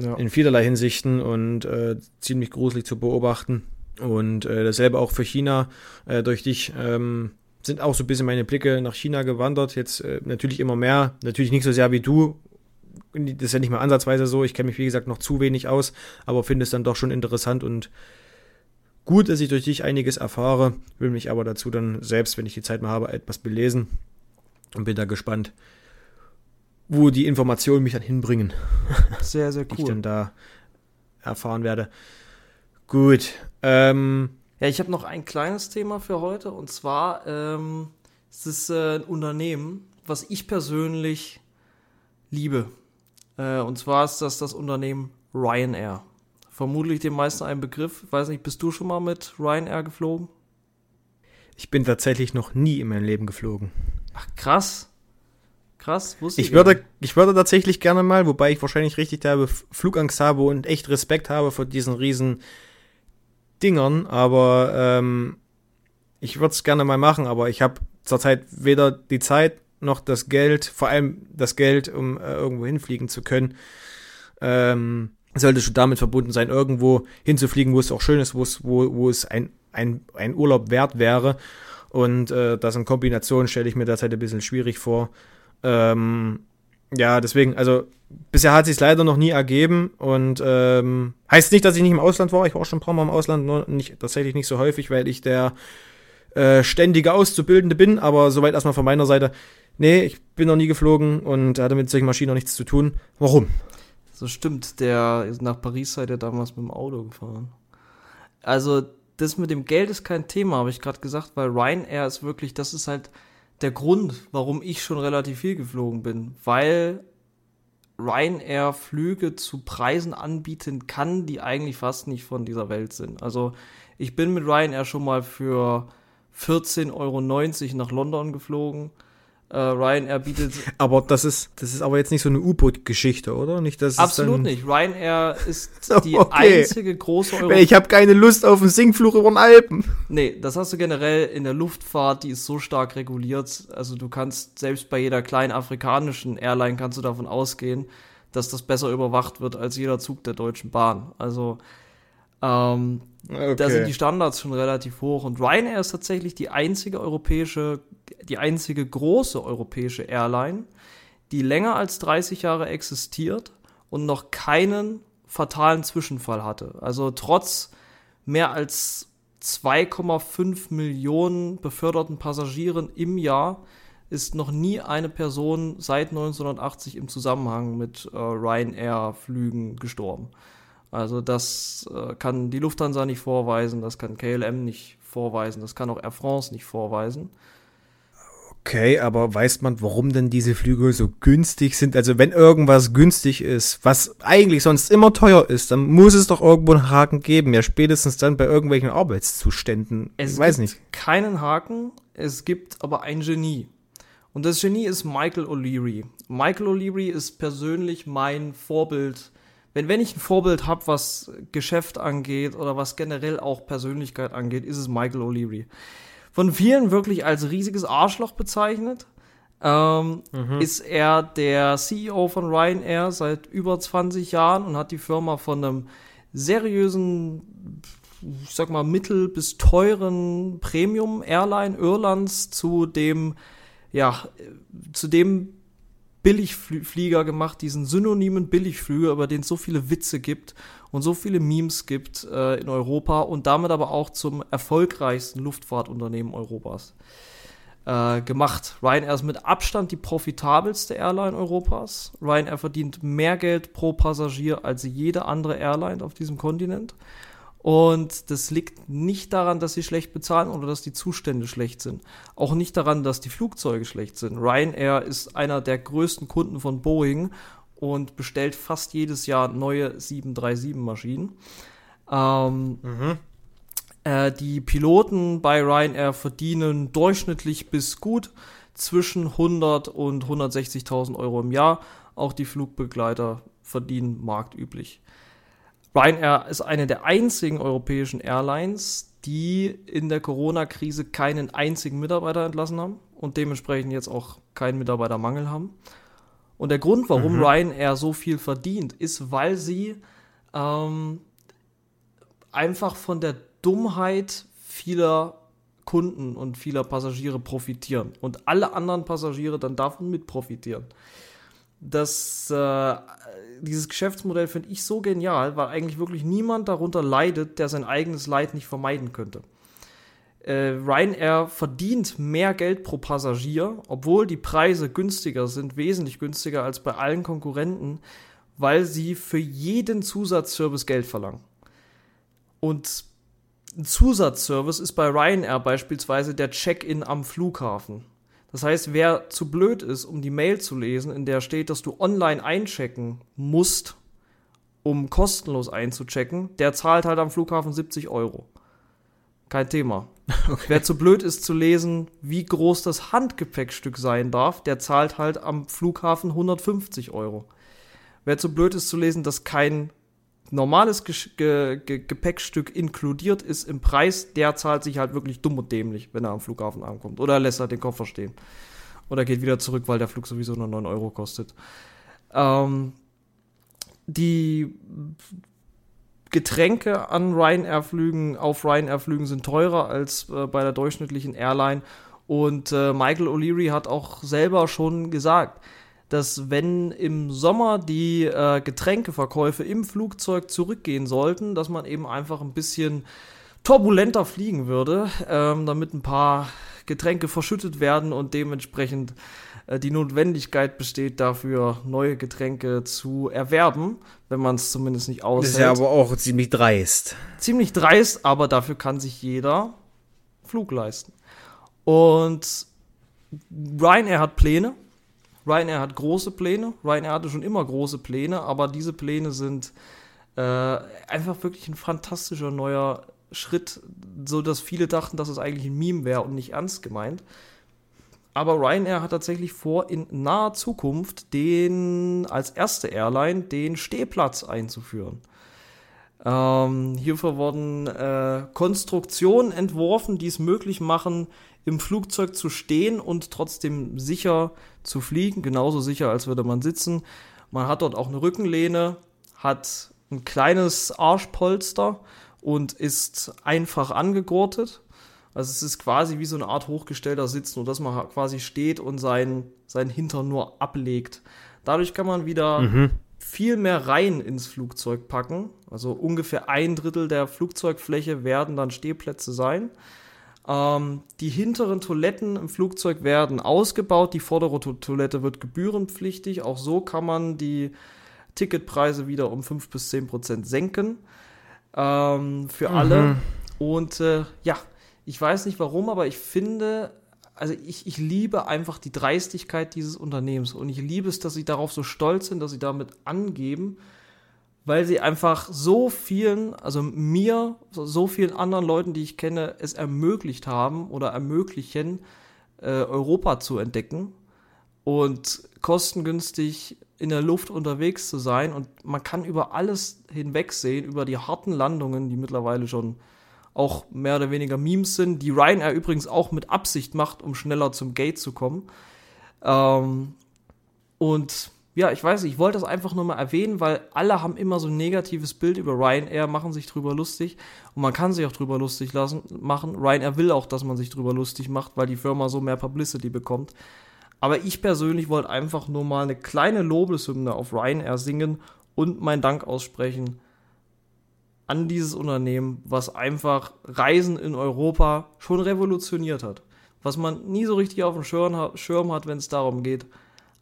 Ja. in vielerlei Hinsichten und äh, ziemlich gruselig zu beobachten. Und äh, dasselbe auch für China. Äh, durch dich ähm, sind auch so ein bisschen meine Blicke nach China gewandert. Jetzt äh, natürlich immer mehr, natürlich nicht so sehr wie du. Das ist ja nicht mal ansatzweise so. Ich kenne mich, wie gesagt, noch zu wenig aus, aber finde es dann doch schon interessant und gut, dass ich durch dich einiges erfahre. Will mich aber dazu dann selbst, wenn ich die Zeit mal habe, etwas belesen und bin da gespannt, wo die Informationen mich dann hinbringen Sehr, sehr die ich dann cool. da erfahren werde. Gut. Ähm, Ja, ich habe noch ein kleines Thema für heute und zwar ähm, es ist äh, ein Unternehmen, was ich persönlich liebe. Äh, und zwar ist das das Unternehmen Ryanair. Vermutlich den meisten ein Begriff. Weiß nicht, bist du schon mal mit Ryanair geflogen? ich bin tatsächlich noch nie in meinem Leben geflogen. Ach, krass. Krass, wusste Ich gar würde, nicht. ich würde tatsächlich gerne mal, wobei ich wahrscheinlich richtig da F- Flugangst habe und echt Respekt habe vor diesen riesen Dingern, aber ähm, ich würde es gerne mal machen, aber ich habe zurzeit weder die Zeit noch das Geld, vor allem das Geld, um äh, irgendwo hinfliegen zu können. Ähm, sollte schon damit verbunden sein, irgendwo hinzufliegen, wo es auch schön ist, wo es, wo, wo es ein, ein, ein Urlaub wert wäre. Und äh, das in Kombination stelle ich mir derzeit ein bisschen schwierig vor. Ähm, ja, deswegen, also bisher hat sich leider noch nie ergeben und ähm, heißt nicht, dass ich nicht im Ausland war. Ich war auch schon ein paar Mal im Ausland, nur nicht, tatsächlich nicht so häufig, weil ich der äh, ständige Auszubildende bin, aber soweit erstmal von meiner Seite. Nee, ich bin noch nie geflogen und hatte mit solchen Maschinen noch nichts zu tun. Warum? So stimmt, der nach Paris seid ihr damals mit dem Auto gefahren. Also, das mit dem Geld ist kein Thema, habe ich gerade gesagt, weil Ryanair ist wirklich, das ist halt der Grund, warum ich schon relativ viel geflogen bin, weil Ryanair Flüge zu Preisen anbieten kann, die eigentlich fast nicht von dieser Welt sind. Also, ich bin mit Ryanair schon mal für 14,90 Euro nach London geflogen. Äh, Ryanair bietet Aber das ist, das ist aber jetzt nicht so eine U-Boot-Geschichte, oder? Nicht, dass Absolut nicht. Ryanair ist die Okay. einzige große Euro. ich habe keine Lust auf einen Sinkflug über den Alpen. Nee, das hast du generell in der Luftfahrt, die ist so stark reguliert. Also du kannst selbst bei jeder kleinen afrikanischen Airline kannst du davon ausgehen, dass das besser überwacht wird als jeder Zug der Deutschen Bahn. Also ähm, Okay. da sind die Standards schon relativ hoch. Und Ryanair ist tatsächlich die einzige europäische, die einzige große europäische Airline, die länger als 30 Jahre existiert und noch keinen fatalen Zwischenfall hatte. Also trotz mehr als 2,5 Millionen beförderten Passagieren im Jahr ist noch nie eine Person seit 1980 im Zusammenhang mit äh, Ryanair-Flügen gestorben. Also das äh, kann die Lufthansa nicht vorweisen, das kann KLM nicht vorweisen, das kann auch Air France nicht vorweisen. Okay, aber weiß man, warum denn diese Flüge so günstig sind? Also wenn irgendwas günstig ist, was eigentlich sonst immer teuer ist, dann muss es doch irgendwo einen Haken geben. Ja, spätestens dann bei irgendwelchen Arbeitszuständen. Es ich weiß gibt nicht. keinen Haken, es gibt aber ein Genie. Und das Genie ist Michael O'Leary. Michael O'Leary ist persönlich mein Vorbild. Wenn, wenn ich ein Vorbild habe, was Geschäft angeht oder was generell auch Persönlichkeit angeht, ist es Michael O'Leary. Von vielen wirklich als riesiges Arschloch bezeichnet. Ähm, Ist er der CEO von Ryanair seit über 20 Jahren und hat die Firma von einem seriösen ich sag mal, mittel- bis teuren Premium-Airline Irlands zu dem, ja, zu dem Billigflieger gemacht, diesen synonymen Billigflüger, über den es so viele Witze gibt und so viele Memes gibt äh, in Europa und damit aber auch zum erfolgreichsten Luftfahrtunternehmen Europas äh, gemacht. Ryanair ist mit Abstand die profitabelste Airline Europas. Ryanair verdient mehr Geld pro Passagier als jede andere Airline auf diesem Kontinent. Und das liegt nicht daran, dass sie schlecht bezahlen oder dass die Zustände schlecht sind. Auch nicht daran, dass die Flugzeuge schlecht sind. Ryanair ist einer der größten Kunden von Boeing und bestellt fast jedes Jahr neue 737-Maschinen. Ähm, äh, die Piloten bei Ryanair verdienen durchschnittlich bis gut zwischen 100 und 160.000 Euro im Jahr. Auch die Flugbegleiter verdienen marktüblich. Ryanair ist eine der einzigen europäischen Airlines, die in der Corona-Krise keinen einzigen Mitarbeiter entlassen haben und dementsprechend jetzt auch keinen Mitarbeitermangel haben. Und der Grund, warum mhm. Ryanair so viel verdient, ist, weil sie ähm, einfach von der Dummheit vieler Kunden und vieler Passagiere profitieren und alle anderen Passagiere dann davon mit profitieren. Das, äh, dieses Geschäftsmodell finde ich so genial, weil eigentlich wirklich niemand darunter leidet, der sein eigenes Leid nicht vermeiden könnte. Äh, Ryanair verdient mehr Geld pro Passagier, obwohl die Preise günstiger sind, wesentlich günstiger als bei allen Konkurrenten, weil sie für jeden Zusatzservice Geld verlangen. Und ein Zusatzservice ist bei Ryanair beispielsweise der Check-in am Flughafen. Das heißt, wer zu blöd ist, um die Mail zu lesen, in der steht, dass du online einchecken musst, um kostenlos einzuchecken, der zahlt halt am Flughafen 70 Euro. Kein Thema. Okay. Wer zu blöd ist zu lesen, wie groß das Handgepäckstück sein darf, der zahlt halt am Flughafen 150 Euro. Wer zu blöd ist zu lesen, dass kein normales Ge Ge Ge Gepäckstück inkludiert ist im Preis, der zahlt sich halt wirklich dumm und dämlich, wenn er am Flughafen ankommt. Oder lässt er den Koffer stehen. Oder geht wieder zurück, weil der Flug sowieso nur 9 Euro kostet. Ähm, die Getränke an Ryanair-Flügen, auf Ryanair-Flügen sind teurer als äh, bei der durchschnittlichen Airline. Und äh, Michael O'Leary hat auch selber schon gesagt, dass wenn im Sommer die äh, Getränkeverkäufe im Flugzeug zurückgehen sollten, dass man eben einfach ein bisschen turbulenter fliegen würde, ähm, damit ein paar Getränke verschüttet werden und dementsprechend äh, die Notwendigkeit besteht, dafür neue Getränke zu erwerben, wenn man es zumindest nicht aushält. Das ist ja aber auch ziemlich dreist. Ziemlich dreist, aber dafür kann sich jeder Flug leisten. Und Ryanair hat Pläne, Ryanair hat große Pläne. Ryanair hatte schon immer große Pläne, aber diese Pläne sind äh, einfach wirklich ein fantastischer neuer Schritt, so dass viele dachten, dass es eigentlich ein Meme wäre und nicht ernst gemeint. Aber Ryanair hat tatsächlich vor, in naher Zukunft den als erste Airline den Stehplatz einzuführen. Ähm, hierfür wurden äh, Konstruktionen entworfen, die es möglich machen, im Flugzeug zu stehen und trotzdem sicher zu fliegen, genauso sicher, als würde man sitzen. Man hat dort auch eine Rückenlehne, hat ein kleines Arschpolster und ist einfach angegurtet. Also es ist quasi wie so eine Art hochgestellter Sitz, nur dass man quasi steht und sein, sein Hintern nur ablegt. Dadurch kann man wieder mhm. viel mehr Reihen ins Flugzeug packen. Also ungefähr ein Drittel der Flugzeugfläche werden dann Stehplätze sein. Ähm, die hinteren Toiletten im Flugzeug werden ausgebaut, die vordere to Toilette wird gebührenpflichtig. Auch so kann man die Ticketpreise wieder um 5 bis 10 Prozent senken. Ähm, für mhm. alle. Und äh, ja, ich weiß nicht warum, aber ich finde, also ich, ich liebe einfach die Dreistigkeit dieses Unternehmens und ich liebe es, dass sie darauf so stolz sind, dass sie damit angeben, weil sie einfach so vielen, also mir, so vielen anderen Leuten, die ich kenne, es ermöglicht haben oder ermöglichen, äh, Europa zu entdecken und kostengünstig in der Luft unterwegs zu sein. Und man kann über alles hinwegsehen, über die harten Landungen, die mittlerweile schon auch mehr oder weniger Memes sind, die Ryanair übrigens auch mit Absicht macht, um schneller zum Gate zu kommen. Ähm, und ja, ich weiß, ich wollte das einfach nur mal erwähnen, weil alle haben immer so ein negatives Bild über Ryanair, machen sich drüber lustig und man kann sich auch drüber lustig lassen, machen. Ryanair will auch, dass man sich drüber lustig macht, weil die Firma so mehr Publicity bekommt. Aber ich persönlich wollte einfach nur mal eine kleine Lobeshymne auf Ryanair singen und meinen Dank aussprechen an dieses Unternehmen, was einfach Reisen in Europa schon revolutioniert hat. Was man nie so richtig auf dem Schirm hat, wenn es darum geht.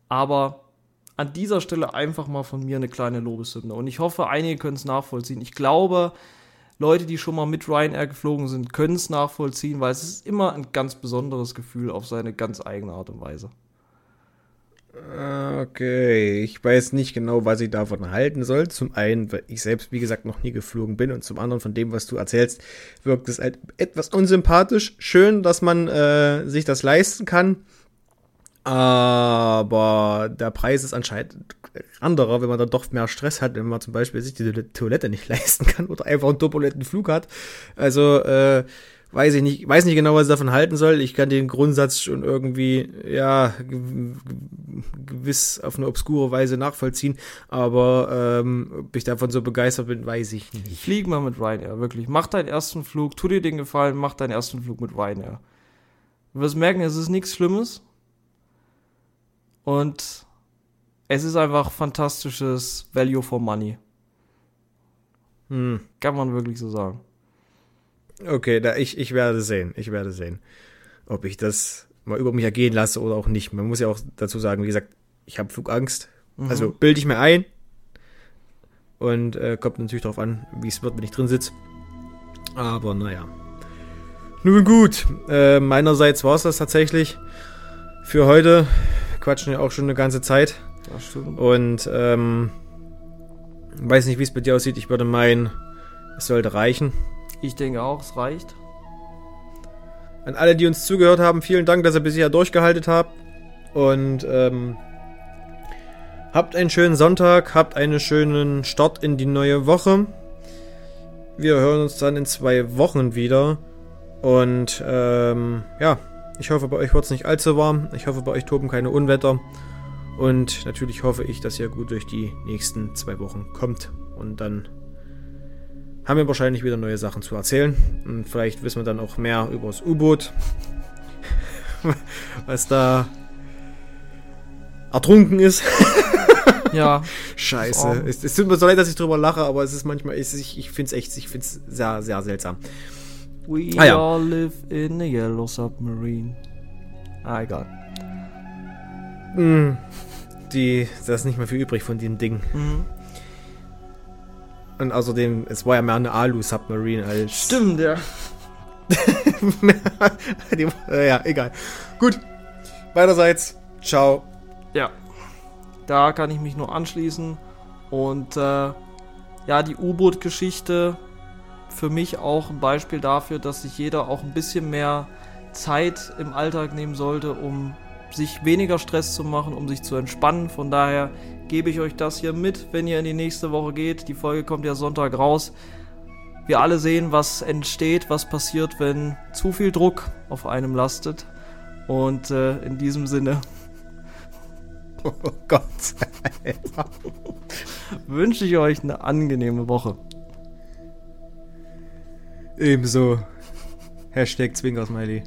Aber an dieser Stelle einfach mal von mir eine kleine Lobeshymne. Und ich hoffe, einige können es nachvollziehen. Ich glaube, Leute, die schon mal mit Ryanair geflogen sind, können es nachvollziehen, weil es ist immer ein ganz besonderes Gefühl auf seine ganz eigene Art und Weise. Okay, ich weiß nicht genau, was ich davon halten soll. Zum einen, weil ich selbst, wie gesagt, noch nie geflogen bin und zum anderen von dem, was du erzählst, wirkt es halt etwas unsympathisch. Schön, dass man äh, sich das leisten kann. Aber der Preis ist anscheinend anderer, wenn man dann doch mehr Stress hat, wenn man zum Beispiel sich die Toilette nicht leisten kann oder einfach einen turbulenten Flug hat. Also, äh, weiß ich nicht, weiß nicht genau, was ich davon halten soll. Ich kann den Grundsatz schon irgendwie, ja, gewiss auf eine obskure Weise nachvollziehen, aber ähm, ob ich davon so begeistert bin, weiß ich nicht. Flieg mal mit Ryanair, wirklich. Mach deinen ersten Flug, tu dir den Gefallen, mach deinen ersten Flug mit Ryanair. Du wirst merken, es ist nichts Schlimmes. Und es ist einfach fantastisches Value for Money. Hm. Kann man wirklich so sagen. Okay, da, ich, ich werde sehen. Ich werde sehen, ob ich das mal über mich ergehen lasse oder auch nicht. Man muss ja auch dazu sagen, wie gesagt, ich habe Flugangst. Mhm. Also bilde ich mir ein. Und äh, kommt natürlich darauf an, wie es wird, wenn ich drin sitze. Aber naja. Nun gut, äh, meinerseits war es das tatsächlich für heute. Quatschen ja auch schon eine ganze Zeit. Das stimmt. Und ähm, weiß nicht, wie es bei dir aussieht. Ich würde meinen, es sollte reichen. Ich denke auch, es reicht. An alle, die uns zugehört haben, vielen Dank, dass ihr bisher durchgehalten habt. Und ähm, habt einen schönen Sonntag, habt einen schönen Start in die neue Woche. Wir hören uns dann in zwei Wochen wieder. Und ähm, ja, ich hoffe, bei euch wird es nicht allzu warm. Ich hoffe, bei euch toben keine Unwetter. Und natürlich hoffe ich, dass ihr gut durch die nächsten zwei Wochen kommt. Und dann haben wir wahrscheinlich wieder neue Sachen zu erzählen. Und vielleicht wissen wir dann auch mehr über das U-Boot. Was da ertrunken ist. Ja, Scheiße. Es, es tut mir so leid, dass ich drüber lache, aber es ist manchmal, es, ich, ich finde es echt, ich finde es sehr, sehr seltsam. We Ah, ja. all live in a yellow submarine. Ah, egal. Mm, Die, da ist nicht mehr viel übrig von den Dingen. Mhm. Und außerdem, es war ja mehr eine Alu-Submarine als. Stimmt, ja. Die, äh, ja, egal. Gut. Beiderseits. Ciao. Ja. Da kann ich mich nur anschließen. Und äh, ja, die U-Boot-Geschichte für mich auch ein Beispiel dafür, dass sich jeder auch ein bisschen mehr Zeit im Alltag nehmen sollte, um sich weniger Stress zu machen, um sich zu entspannen. Von daher gebe ich euch das hier mit, wenn ihr in die nächste Woche geht. Die Folge kommt ja Sonntag raus. Wir alle sehen, was entsteht, was passiert, wenn zu viel Druck auf einem lastet. Und äh, in diesem Sinne Oh Gott. wünsche ich euch eine angenehme Woche. Ebenso. Hashtag Zwinkersmiley.